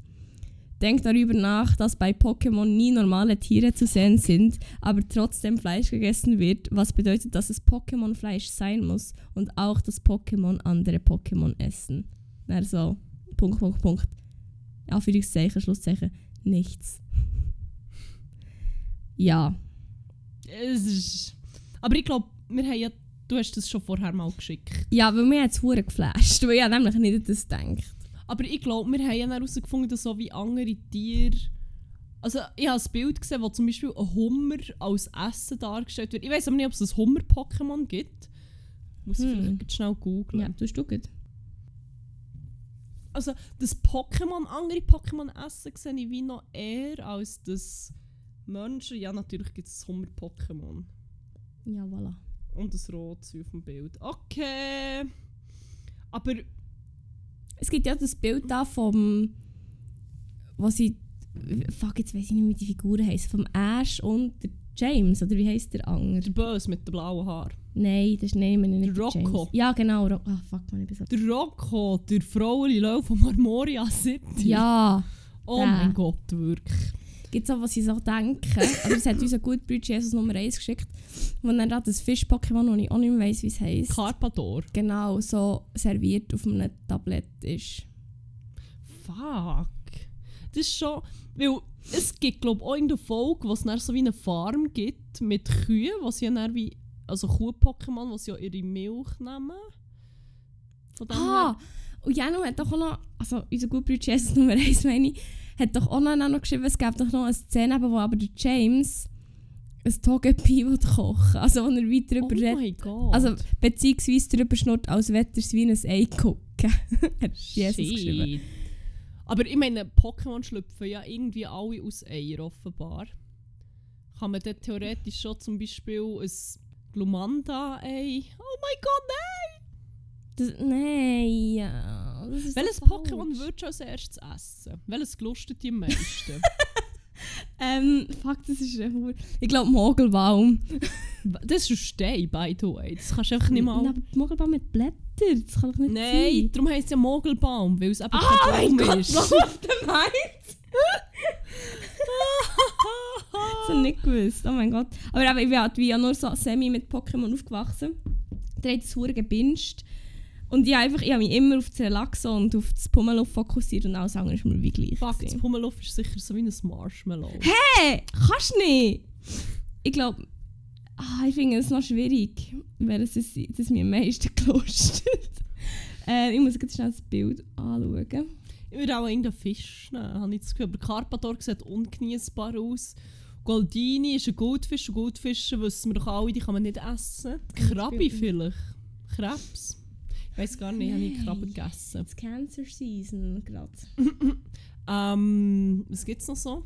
denk darüber nach, dass bei Pokémon nie normale Tiere zu sehen sind, aber trotzdem Fleisch gegessen wird, was bedeutet, dass es Pokémon-Fleisch sein muss und auch, dass Pokémon andere Pokémon essen. Dann so, Punkt, Punkt, Punkt. Anführungszeichen, Schlusszeichen, nichts. Ja. Es ist, aber ich glaube, wir haben ja, du hast das schon vorher mal geschickt. Ja, weil mir hat es geflasht, weil ich nämlich nicht an das gedacht. Aber ich glaube, wir haben ja herausgefunden, dass so wie andere Tiere. Also, ich habe ein Bild gesehen, wo zum Beispiel ein Hummer als Essen dargestellt wird. Ich weiß aber nicht, ob es ein Hummer-Pokémon gibt. Muss ich Hm. vielleicht schnell googeln. Ja, du du gut. Also, das Pokémon, andere Pokémon essen, sehe ich wie noch eher als das Menschen. Ja, natürlich gibt es das Hummer-Pokémon. Ja, voilà. Und das Rotes auf dem Bild. Okay. Aber Es gibt ja das Bild da vom. wo sie. Fuck, jetzt weiß ich nicht, wie die Figuren heißen. Vom Ash und der James, oder wie heißt der andere? der Böse mit den blauen Haaren. Nein, das ist nein, ich meine nicht Der Rocco. James. Ja, genau. Ro ah, fuck, man, ich bin so. Der Rocco, der Frauenlilo von Marmoria City. Ja, Oh der. mein Gott, wirklich. Gibt es auch, was ich so denke. Aber es hat uns ein gut Bruder Jesus Nummer 1 geschickt, wo dann da das Fisch-Pokémon, wo ich auch nicht mehr weiss, wie es heisst. Carpador. genau so serviert auf einem Tablett ist. Fuck. Das ist schon. Weil es gibt, glaube ich, auch in der Folge, wo es dann so wie eine Farm gibt mit Kühen, wo sie dann wie also Kuh-Pokémon, die sie ja ihre Milch nehmen. Von dem Ah! her- Und Janu hat doch auch noch, also unser Gutbruder Jesus Nummer 1, meine ich, hat doch auch noch, geschrieben, es gäbe doch noch eine Szene, wo aber der James ein Togepi kochen Also, wo er weiter Oh darüber redet. mein Gott. Also, beziehungsweise darüber schnurrt, als wette er es wie ein Ei gucken. hat Jesus Shit. geschrieben. Aber ich meine, Pokémon schlüpfen ja irgendwie alle aus Eier offenbar. Kann man dort theoretisch schon zum Beispiel ein Glumanda-Ei... Oh mein Gott, nein! Das, nein, ja. Welches Pokémon würdest du als erstes essen? Welches gelustet dir am meisten? Ähm, fuck, das ist ein Hure. Ich glaube, Mogelbaum. das ist ein Stein, by the way. Das kannst du einfach nicht mal... Nein, aber Mogelbaum mit Blättern, das kann doch nicht Nein, sein. darum heisst es ja Mogelbaum, weil es eben Ah, kein mein Baum Gott, ist. was auf der meint? Das habe ich nicht gewusst, oh mein Gott. Aber eben, ich bin halt wie ja nur so semi mit Pokémon aufgewachsen. Der hat das Hure gebinged. Und ich, einfach, ich habe mich immer auf das Relaxo und auf das Pummeluff fokussiert und alles andere ist mir wie gleich. Fuck, das. Pummeluff ist sicher so wie ein Marshmallow. Hey, kannst du nicht? Ich glaube, ah, ich finde es noch schwierig, welches es ist, das mir am meisten gelustet. äh, ich muss jetzt schnell das Bild anschauen. Ich würde auch irgendeinen Fisch nehmen, habe ich das Gefühl. Aber Carpador sieht ungenießbar aus. Goldini ist ein Goldfisch. Und Goldfische wissen wir doch alle, die kann man nicht essen. Krabbe vielleicht. Krebs. Ich weiß gar nicht, habe ich Nein. Krabbe gegessen. It's Cancer Season gerade. Ähm, was gibt es noch so?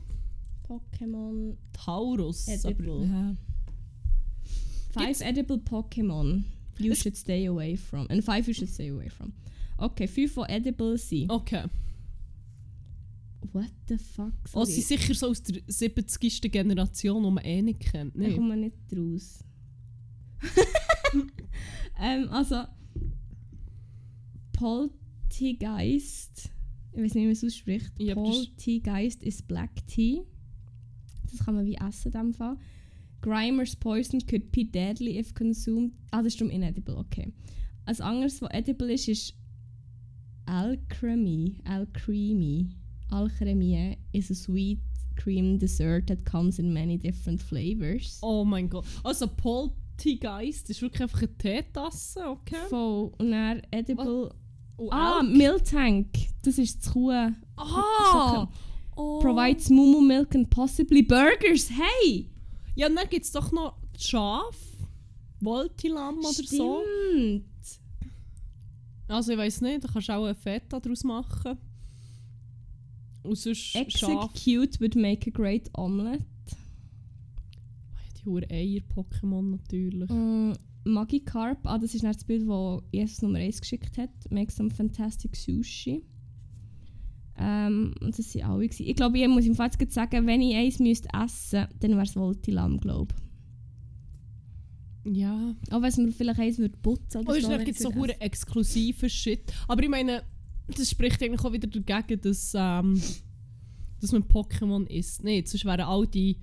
Pokémon. Taurus. Edible. Ja. Five Gibt's- edible Pokémon you should stay away from. And five you should stay away from. Okay, fünf von edible sind. Okay. What the fuck? Oh, Sorry. sie sind sicher so aus der 70. Generation, die man eh nicht kennt. Da Nee. kommt man nicht raus. ähm, also. Poltergeist. Ich weiß nicht, wie man es ausspricht. Ja, Poltergeist ist Black Tea. Das kann man wie essen in dem Fall. Grimer's Poison could be deadly if consumed. Ah, das ist darum inedible, okay. Als anderes, was edible ist, ist Alcremie. Alcremie. Alcremie is a sweet cream dessert that comes in many different flavors. Oh mein Gott. Also Poltergeist ist wirklich einfach eine Teetasse, okay? Voll. Und dann edible. Oh, Ah, Elk. Miltank. Das ist das Kuh. Ah! Oh. Provides Mumu Milk and possibly burgers. Hey! Ja, und dann gibt es doch noch Schaf. Voltilam oder so. Stimmt. Also ich weiß nicht, da kannst du auch eine Feta daraus machen. Und sonst. Execute would make a great omelette. Ah, ja, Die hohen Eier-Pokémon natürlich. Mm, Magikarp. Ah, das ist das Bild, das Jesus Nummer 1 geschickt hat. Make some fantastic sushi. Ähm, und das waren alle. gewesen. Ich glaube, ich muss im Fall jetzt sagen, wenn ich eins müsste essen müsste, dann wäre es Voltilam, glaube Ja. ich. Auch wenn mir vielleicht eins würde putzen oder Und so. es wenn gibt so es würde hure exklusiven Shit. Aber ich meine, das spricht eigentlich auch wieder dagegen, dass, ähm, dass man Pokémon isst. Nein, sonst wären all die.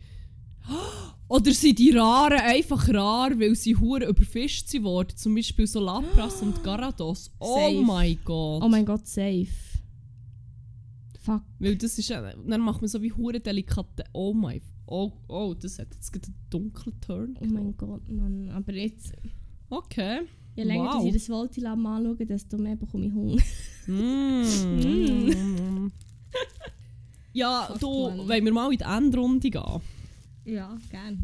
Oder sind die Raren einfach rar, weil sie hure überfischt sind worden? Zum Beispiel so Lapras und Garados. Oh Safe. mein Gott. Oh mein Gott, safe. Fuck. Weil das ist dann macht man so wie hure delikate. Oh mein. Oh, oh, das hat jetzt gerade einen dunklen Turn. Oh mein Gott, Mann. Aber jetzt, Okay. je länger Wow. dass ich das Voltilam anschaue, desto mehr bekomme ich Hunger. Mm. ja, Fuck, du, Mann. wollen wir mal in die Endrunde gehen? Ja, gerne.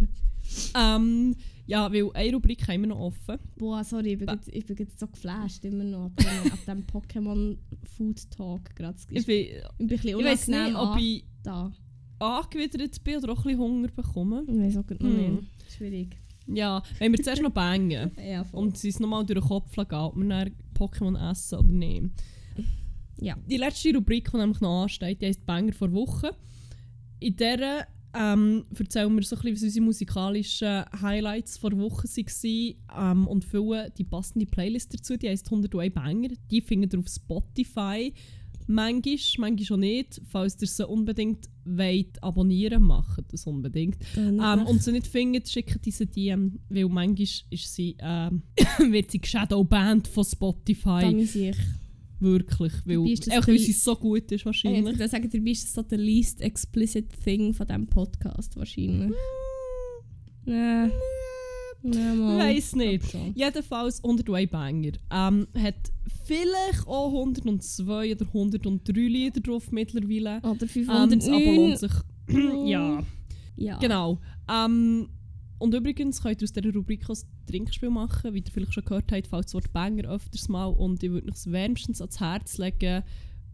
Ähm, ja, weil eine Rubrik haben wir noch offen. Boah, sorry, ich bin, jetzt, ich bin jetzt so geflasht immer noch ab dem, ab dem Pokémon Food Talk. Gerade. Ich, bin, Ich bin ein bisschen ich weiß nicht, ob ich da. angewidert bin oder auch ein bisschen Hunger bekomme. Ich weiß auch noch Hm. nicht. Schwierig. Ja, wenn wir zuerst noch bangen Ja, und es nochmal durch den Kopf gehen, ob wir dann Pokémon essen oder nicht. Ja. Die letzte Rubrik, die nämlich noch ansteht, die heisst Banger vor Woche. In der ähm, erzählen wir so ein bisschen, was unsere musikalischen Highlights vor Woche waren ähm, und füllen die passende Playlist dazu. Die heisst 101 Banger. Die findet ihr auf Spotify. Manchmal, manchmal auch nicht. Falls ihr sie unbedingt wollt, abonnieren macht das unbedingt. Ähm, und sie nicht findet, schickt diese DM, weil manchmal ist sie, ähm, wird sie geshadowbanned von Spotify. Dann ist ich. Wirklich, weil, ist einfach, weil sie so gut ist Ich wahrscheinlich. würde sagen, dabei ist das so der least explicit thing von diesem Podcast wahrscheinlich. Mm. Äh, Ja, Ich weiss nicht. Jedenfalls 101 Banger. Ähm, hat vielleicht auch 102 oder 103 Lieder drauf mittlerweile. Oder Ähm, das Abo 509. lohnt sich. ja, ja. genau. Ähm, und übrigens könnt ihr aus dieser Rubrik auch ein Trinkspiel machen. Wie ihr vielleicht schon gehört habt, fällt das Wort Banger öfters mal. Und ich würde euch es wärmstens ans Herz legen,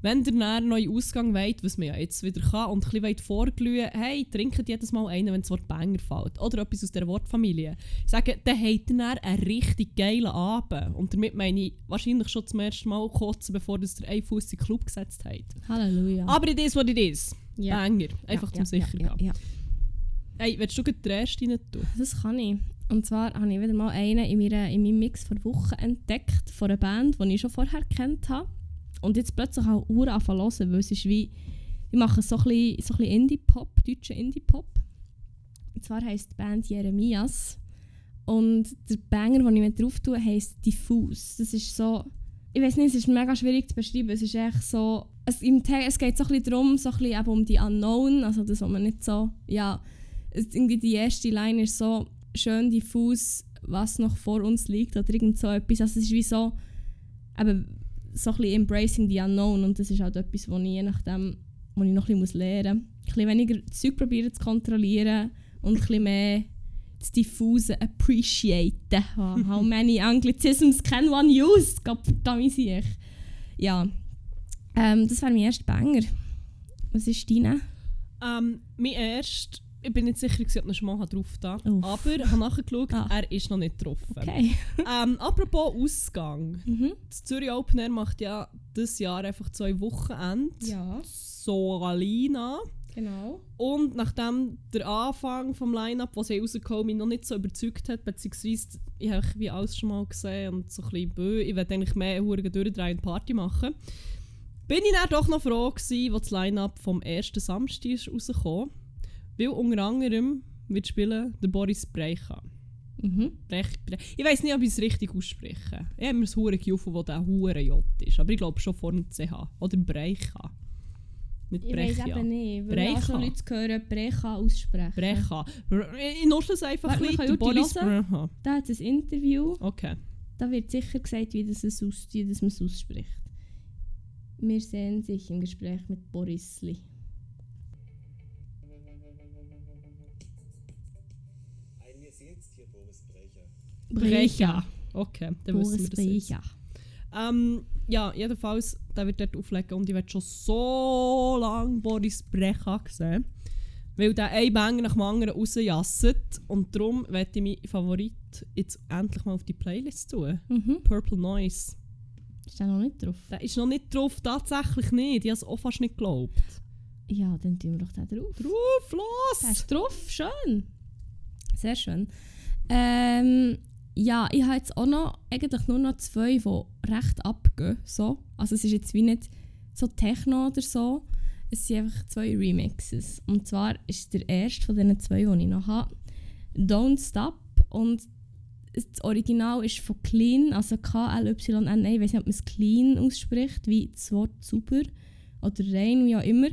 wenn ihr einen neuen Ausgang wollt, was man ja jetzt wieder kann, und ein bisschen vorglühen hey, trinkt jedes Mal einen, wenn das Wort Banger fällt. Oder etwas aus dieser Wortfamilie. Ich sage, dann habt ihr dann einen richtig geilen Abend. Und damit meine ich wahrscheinlich schon zum ersten Mal kotzen, bevor ihr einen Fuß in den Club gesetzt habt. Halleluja. Aber it is what it is. Ja. Banger. Einfach ja, zum ja, sicher ja, gehen. ja. Hey, willst du den ersten tun? Das kann ich. Und zwar habe ich wieder mal einen in, meiner, in meinem Mix vor Wochen entdeckt, von einer Band, die ich schon vorher kennt habe. Und jetzt plötzlich auch Uhr anfangen hören, weil es ist wie, ich mache so ein bisschen, so bisschen Indie-Pop, deutschen Indie-Pop. Und zwar heisst die Band Jeremias. Und der Banger, den ich mit drauf tue, heisst Diffus. Das ist so, ich weiß nicht, es ist mega schwierig zu beschreiben. Es ist echt so, es, im es geht so ein bisschen darum, so ein bisschen um die Unknown, also das, was man nicht so, ja, irgendwie die erste Line ist so schön diffus, was noch vor uns liegt oder irgend so etwas. Also es ist wie so, eben, so ein bisschen embracing the unknown und das ist halt etwas, wo ich je nachdem, wo ich noch ein bisschen lernen muss. Ein bisschen weniger Zeug probieren zu kontrollieren und ein bisschen mehr das diffuse appreciaten. Oh, how many Anglicisms can one use? Gott verdammt sich. Ja, ähm, das wäre mein erster Banger. Was ist deine? Ähm, mein erst, ich bin nicht sicher, ob schon mal drauf da Uff. aber ich habe nachgeschaut, Ah. er ist noch nicht drauf. Okay. Ähm, apropos Ausgang. Mhm. Das Zürich Open Air macht ja dieses Jahr einfach zwei Wochenende. Ja, So Alina. genau. Und nachdem der Anfang vom Line-Up, was sie rausgekommen mich noch nicht so überzeugt hat, beziehungsweise ich habe wie alles schon mal gesehen und so ein bisschen bö, ich werde eigentlich mehr Huren durchdrehen und Party machen, bin ich dann doch noch froh gewesen, als das Line-Up vom ersten Samstag ist rausgekommen, weil unter anderem wird spielen der Boris Breicha. Mhm. Brech, Brech. Ich weiß nicht, ob ich es richtig ausspreche. Ich habe mir das Hure gejuffen, wo der Hure J ist, aber ich glaube schon vor dem CH. Oder Breicha. Nicht Ich weiß eben nicht, weil ich auch Brecha. schon Leute hören, Brecha aussprechen. Brecha. Ich nuschle es einfach Warte, ein bisschen. Brecha. Da hat es ein Interview, Okay. da wird sicher gesagt, wie, das es aus, wie das man es ausspricht. Wir sehen sich im Gespräch mit Borisli. Brecher. Brecha. Okay, dann wissen wir Boris das jetzt. Brecha. Ähm, ja, jedenfalls, der wird dort auflegen und ich werde schon so lange Boris Brecha sehen. Weil der ein Banger nach dem anderen rausjasset. Und darum werde ich meinen Favorit jetzt endlich mal auf die Playlist tun. Mhm. Purple Noise. Ist der noch nicht drauf? Der ist noch nicht drauf, tatsächlich nicht. Ich habe es auch fast nicht geglaubt. Ja, dann tun wir doch den drauf. Drauf, Der los! ist drauf, schön. Sehr schön. Ähm, ja, ich habe jetzt auch noch eigentlich nur noch zwei, die recht abgehen. So. Also es ist jetzt wie nicht so Techno oder so. Es sind einfach zwei Remixes. Und zwar ist der erste von diesen zwei, die ich noch habe, Don't Stop. Und das Original ist von Clean, also K-L-Y-N-E. Ich weiß nicht, ob man es Clean ausspricht, wie das Wort sauber oder rein, wie auch immer.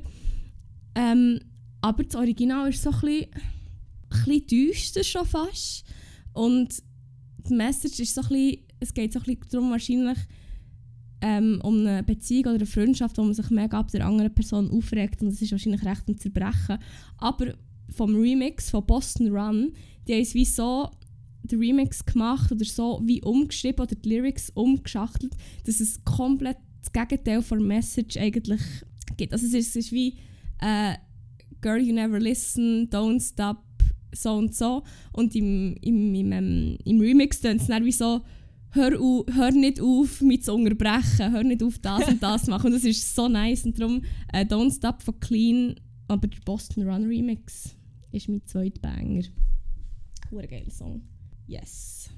Ähm, aber das Original ist so ein bisschen, ein bisschen düster schon fast. Und die Message ist so ein bisschen, es geht so ein bisschen darum wahrscheinlich ähm, um eine Beziehung oder eine Freundschaft, wo man sich mega ab der anderen Person aufregt und es ist wahrscheinlich recht ein Zerbrechen. Aber vom Remix von Boston Run, die haben es wie so den Remix gemacht oder so wie umgeschrieben oder die Lyrics umgeschachtelt, dass es komplett das Gegenteil von Message eigentlich gibt. Also es ist, es ist wie äh, Girl You Never Listen, Don't Stop, so und so. Und im, im, im, ähm, im Remix tun es dann wie so hör, hör nicht auf, mich zu unterbrechen, hör nicht auf, das und das zu machen. Und das ist so nice. Und darum äh, Don't Stop von Clean, aber der Boston Run Remix ist mein zweiter Banger. Hure geiler Song. Yes.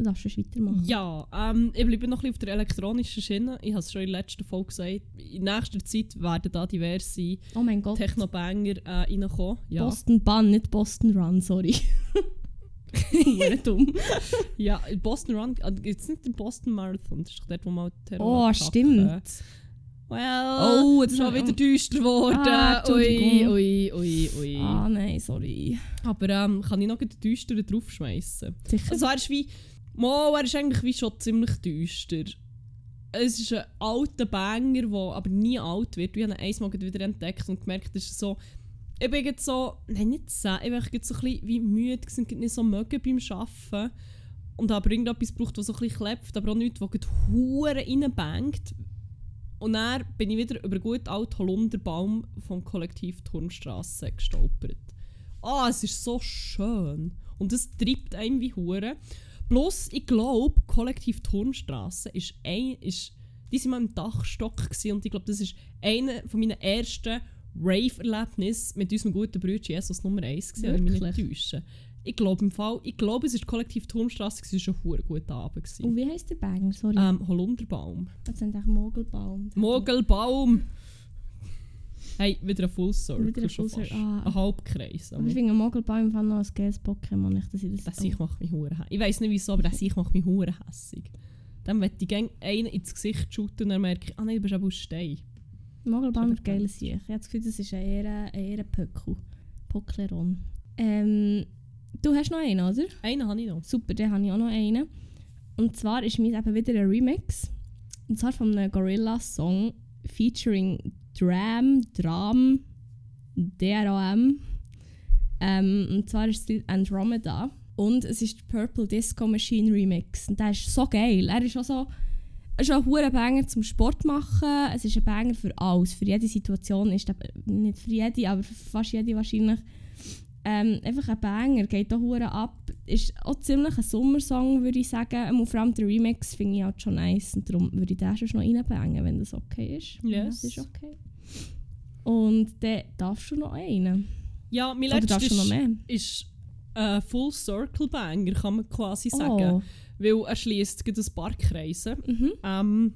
Du darfst schon weitermachen. Ja, ähm, ich bleibe noch ein bisschen auf der elektronischen Schiene. Ich habe es schon in der letzten Folge gesagt. In nächster Zeit werden da diverse Oh mein Gott. Techno-Banger äh, reinkommen. Ja. Boston Bun, nicht Boston Run, sorry. Dumm. ja, Boston Run, äh, gibt es nicht den Boston Marathon? Das ist doch dort, wo man Terror Oh, attacken. stimmt. Well, Oh, das schon hab- wieder düster geworden. Ah, ui, ui, ui, ui. Ah, nein, sorry. Aber ähm, kann ich noch den düsteren draufschmeißen? Sicher. Also ist wie... Mo, er ist eigentlich wie schon ziemlich düster. Es ist ein alter Banger, der aber nie alt wird. Wir haben ihn einmal wieder entdeckt und gemerkt, ist so... Ich bin jetzt so... Nein, nicht so. Ich bin jetzt so ein bisschen wie müde gerade nicht so mögen beim Arbeiten. Und habe irgendetwas gebraucht, das so ein bisschen klebt, aber auch nichts, das Huren reinbangt. Und dann bin ich wieder über gut alten Holunderbaum vom Kollektiv Turmstrasse gestolpert. Ah, es ist so schön. Und es treibt einem wie Hure. Plus, ich glaube, Kollektiv Turmstrasse ist ein, ist, die sind mal im Dachstock gewesen, und ich glaube, das ist einer von meinen ersten Rave-Erlebnissen mit unserem guten Bruder Jesus Nummer 1 gewesen, wenn ich mich nicht täusche. Ich glaube im Fall, ich glaube, es ist Kollektiv Turmstrasse, es war ein hure guter Abend. Und Gewesen. wie heisst der Banger? Sorry. Ähm, Holunderbaum. das sind echt Mogelbaum. Mogelbaum! Hey, wieder ein Full Circle. Wieder ein Full. Circle, ah. Ein Halbkreis. Aber ich finde Mogelbaum Fall noch als geiles Pokémon. Nicht, dass ich das... Das sich macht mich hure Ich weiß nicht wieso, aber das sich macht mich hure hässig. Dann möchte ich gerne einen ins Gesicht shooten und dann merke ich, ah nein, du bist aber aus Stein. Mogelbaum ist geil Sieg. Ich habe das Gefühl, das ist ein eher, eher Pöckel. Pokleron. Ähm, du hast noch einen, oder? Einen habe ich noch. Super, dann habe ich auch noch einen. Und zwar ist mir eben wieder ein Remix. Und zwar von einem Gorilla-Song featuring Dram, Dram, DRAM. Ähm, und zwar ist es Andromeda. Und es ist der Purple Disco Machine Remix. Und der ist so geil. Er ist auch so. Es ist auch ein Banger zum Sport machen. Es ist ein Banger für alles. Für jede Situation ist der, nicht für jede, aber für fast jede wahrscheinlich. Ähm, einfach ein Banger, geht auch hure ab. Ist auch ziemlich ein Sommersong, würde ich sagen. Und vor allem der Remix finde ich halt schon nice. Und darum würde ich den schon noch reinbangen, wenn das okay ist. Ja, Yes. das ist okay. Und dann darfst du noch einen. Ja, mein Oder letztes mehr? ist ein Full Circle Banger, kann man quasi sagen. Oh. Weil er schließt ein paar Kreise. Mhm. Ähm,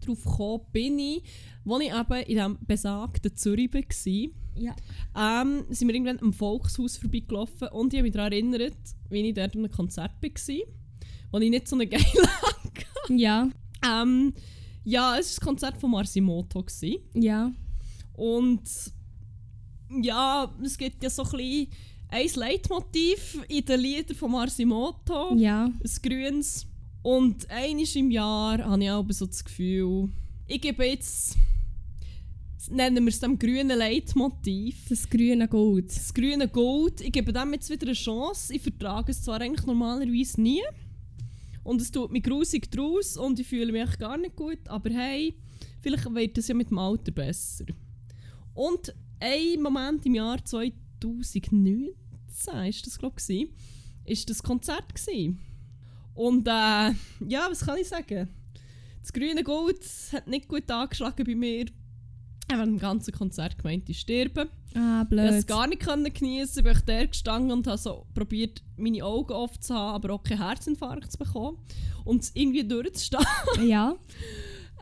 darauf gekommen bin ich, als ich eben in diesem besagten Zürich war. Ja. ähm, sind wir irgendwann am Volkshaus vorbeigelaufen und ich habe mich daran erinnert, wie ich dort an einem Konzert war, wo ich nicht so eine geile Ja. ähm, Ja, es war das Konzert von Marsimoto. Ja. Und ja, es gibt ja so ein bisschen ein Leitmotiv in den Liedern von Marsimoto. Ja. ein grünes. Und einmal im Jahr habe ich auch so das Gefühl, ich gebe jetzt, nennen wir es dem grünen Leitmotiv, Das grüne Gold. das grüne Gold. Ich gebe dem jetzt wieder eine Chance. Ich vertrage es zwar eigentlich normalerweise nie. Und es tut mich grusig draus und ich fühle mich gar nicht gut. Aber hey, vielleicht wird es ja mit dem Alter besser. Und ein Moment im Jahr 2019 ist das glaube ich, ist das Konzert gewesen. Und äh, ja, was kann ich sagen? Das grüne Gold hat nicht gut angeschlagen bei mir. Ich habe im ganzen Konzert gemeint, ich sterbe. Ah, Ich konnte es blöd. gar nicht können geniessen, bin ich da gestanden und habe so probiert, meine Augen offen zu haben, aber auch keinen Herzinfarkt zu bekommen. Und es irgendwie durchzustehen. Ja.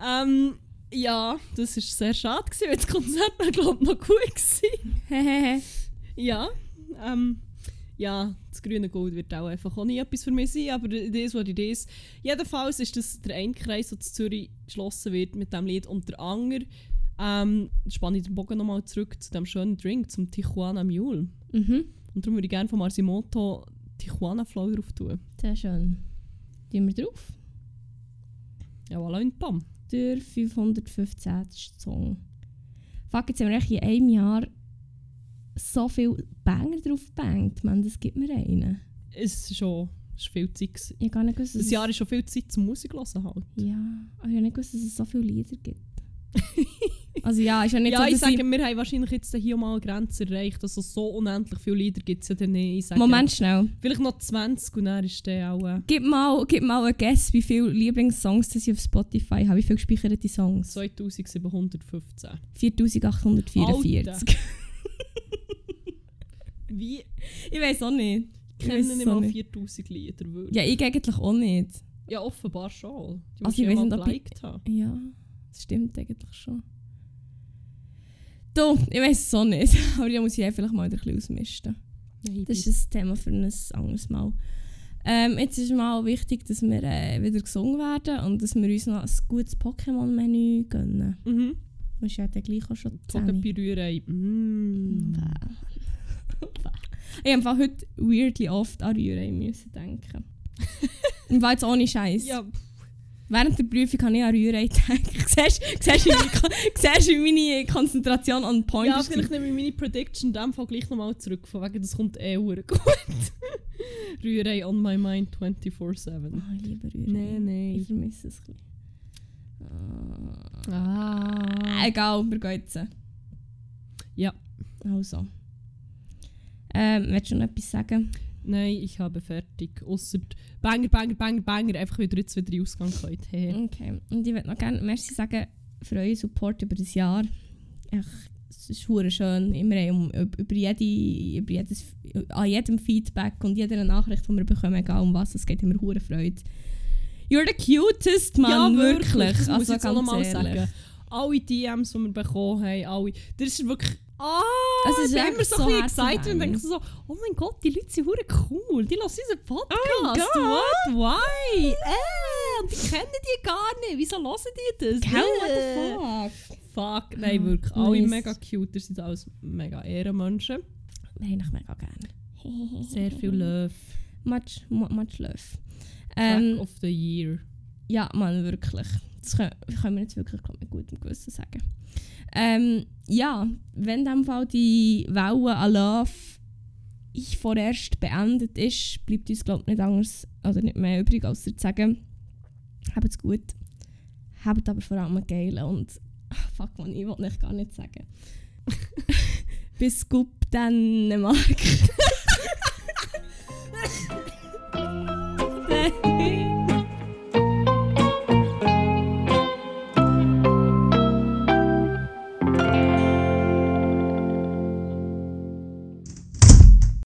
ähm, ja, das war sehr schade, gewesen, weil das Konzert war, glaube ich, noch gut war. Ja, ähm, ja, das grüne Gold wird auch einfach auch nie etwas für mich sein, aber das, was it is. Jedenfalls ist das der eine Kreis, der in Zürich geschlossen wird mit dem Lied und der andere. Ähm, spanne ich den Bogen nochmal zurück zu dem schönen Drink, zum Tijuana Mule. mhm. Und darum würde ich gerne von Marsimoto Tijuana Flow drauf tun. Sehr schön. Tun wir drauf. Ja, voilà, und bam. Der 515. Song. Fuck, jetzt haben wir echt in einem Jahr so viel Banger drauf gebangt. Man, das gibt mir einen. Es ist schon ist viel Zeit. Ich gar nicht gewusst, Das Jahr ist schon viel Zeit zum Musik hören halt. Ja, aber ich habe nicht gewusst, dass es so viele Lieder gibt. also ja, ist ja nicht ja, so, ich dass sage, wir haben wahrscheinlich jetzt hier mal eine Grenze erreicht. Also so unendlich viele Lieder gibt es ja dann nicht. Ich sage, Moment schnell. Vielleicht noch 20 und dann ist der auch... Äh, Gib mal, gib mal einen Guess, wie viele Lieblingssongs das ich auf Spotify habe. Wie viele gespeicherte Songs? 2715. 4844. Wie Ich weiß auch nicht. Ich weiss nicht mal nicht. 4000 Lieder? Wirklich? Ja, ich eigentlich auch nicht. Ja, offenbar schon. Die Also musst ich du weiss ja nicht, mal ob ich-. Ja, das stimmt eigentlich schon. Du, ich weiß es auch nicht. Aber da muss ich einfach mal ein bisschen ausmisten. Nein, Das ist ein Thema für ein anderes Mal. Ähm, jetzt ist mal wichtig, dass wir äh, wieder gesungen werden und dass wir uns noch ein gutes Pokémon-Menü gönnen. Mhm. Du ja dann gleich auch schon Zogen 10. bei Rührei. Mm. Ich habe heute weirdly oft an Rührei müssen denken. Und war jetzt ohne Scheiß. Ja, Während der Prüfung habe ich an Rührei gedacht. siehst du, wie meine Konzentration on point ja vielleicht nehme ich meine Prediction in dem Fall gleich nochmal zurück, von wegen, das kommt eh gut. Rührei on my mind 24-7. Ah, ich liebe Rührei. Nein, nein. Ich vermisse es ein bisschen. Ah. Ah. Egal, wir gehen jetzt. Ja. Also. Ähm, willst du noch etwas sagen? Nein, ich habe fertig. Ausser Banger, Banger, Banger, Banger, einfach wieder jetzt wieder Ausgang könnt. Hey. Okay. Und ich würde noch gerne Merci sagen für euren Support über das Jahr. Ech, es ist hure schön. Immer um, über, jede, über jedes, an jedem Feedback und jeder Nachricht, die wir bekommen, egal um was es geht, haben wir hure Freude. You're the cutest, Mann, wirklich. Das muss Also ich jetzt auch ganz nochmal ehrlich. sagen. Alle DMs, die wir bekommen haben, alle. Das ist wirklich. Ah, Es ist ich immer so, so ein excited und denke so, oh mein Gott, die Leute sind hure cool. Die hören unseren Podcast. Oh mein What? Why? Äh, und die kennen die gar nicht. Wieso hören die das? Gell, what Äh. the fuck? Fuck. Nein, wirklich. Alle nice. mega cute. Seid alles mega Ehrenmenschen. Haben dich mega gerne. Sehr viel Love. Much, mu- much love. Track Ähm, of the Year. Ja, Mann, wirklich. Das können, können wir jetzt wirklich glaub, mit gutem Gewissen sagen. Ähm, ja, wenn dem Fall die Welle an Love ich vorerst beendet ist, bleibt uns glaub, nicht anders oder nicht mehr übrig, als zu sagen, habt es gut, habt aber vor allem geil und fuck man, ich will nicht gar nicht sagen. Bis gut Dänemark.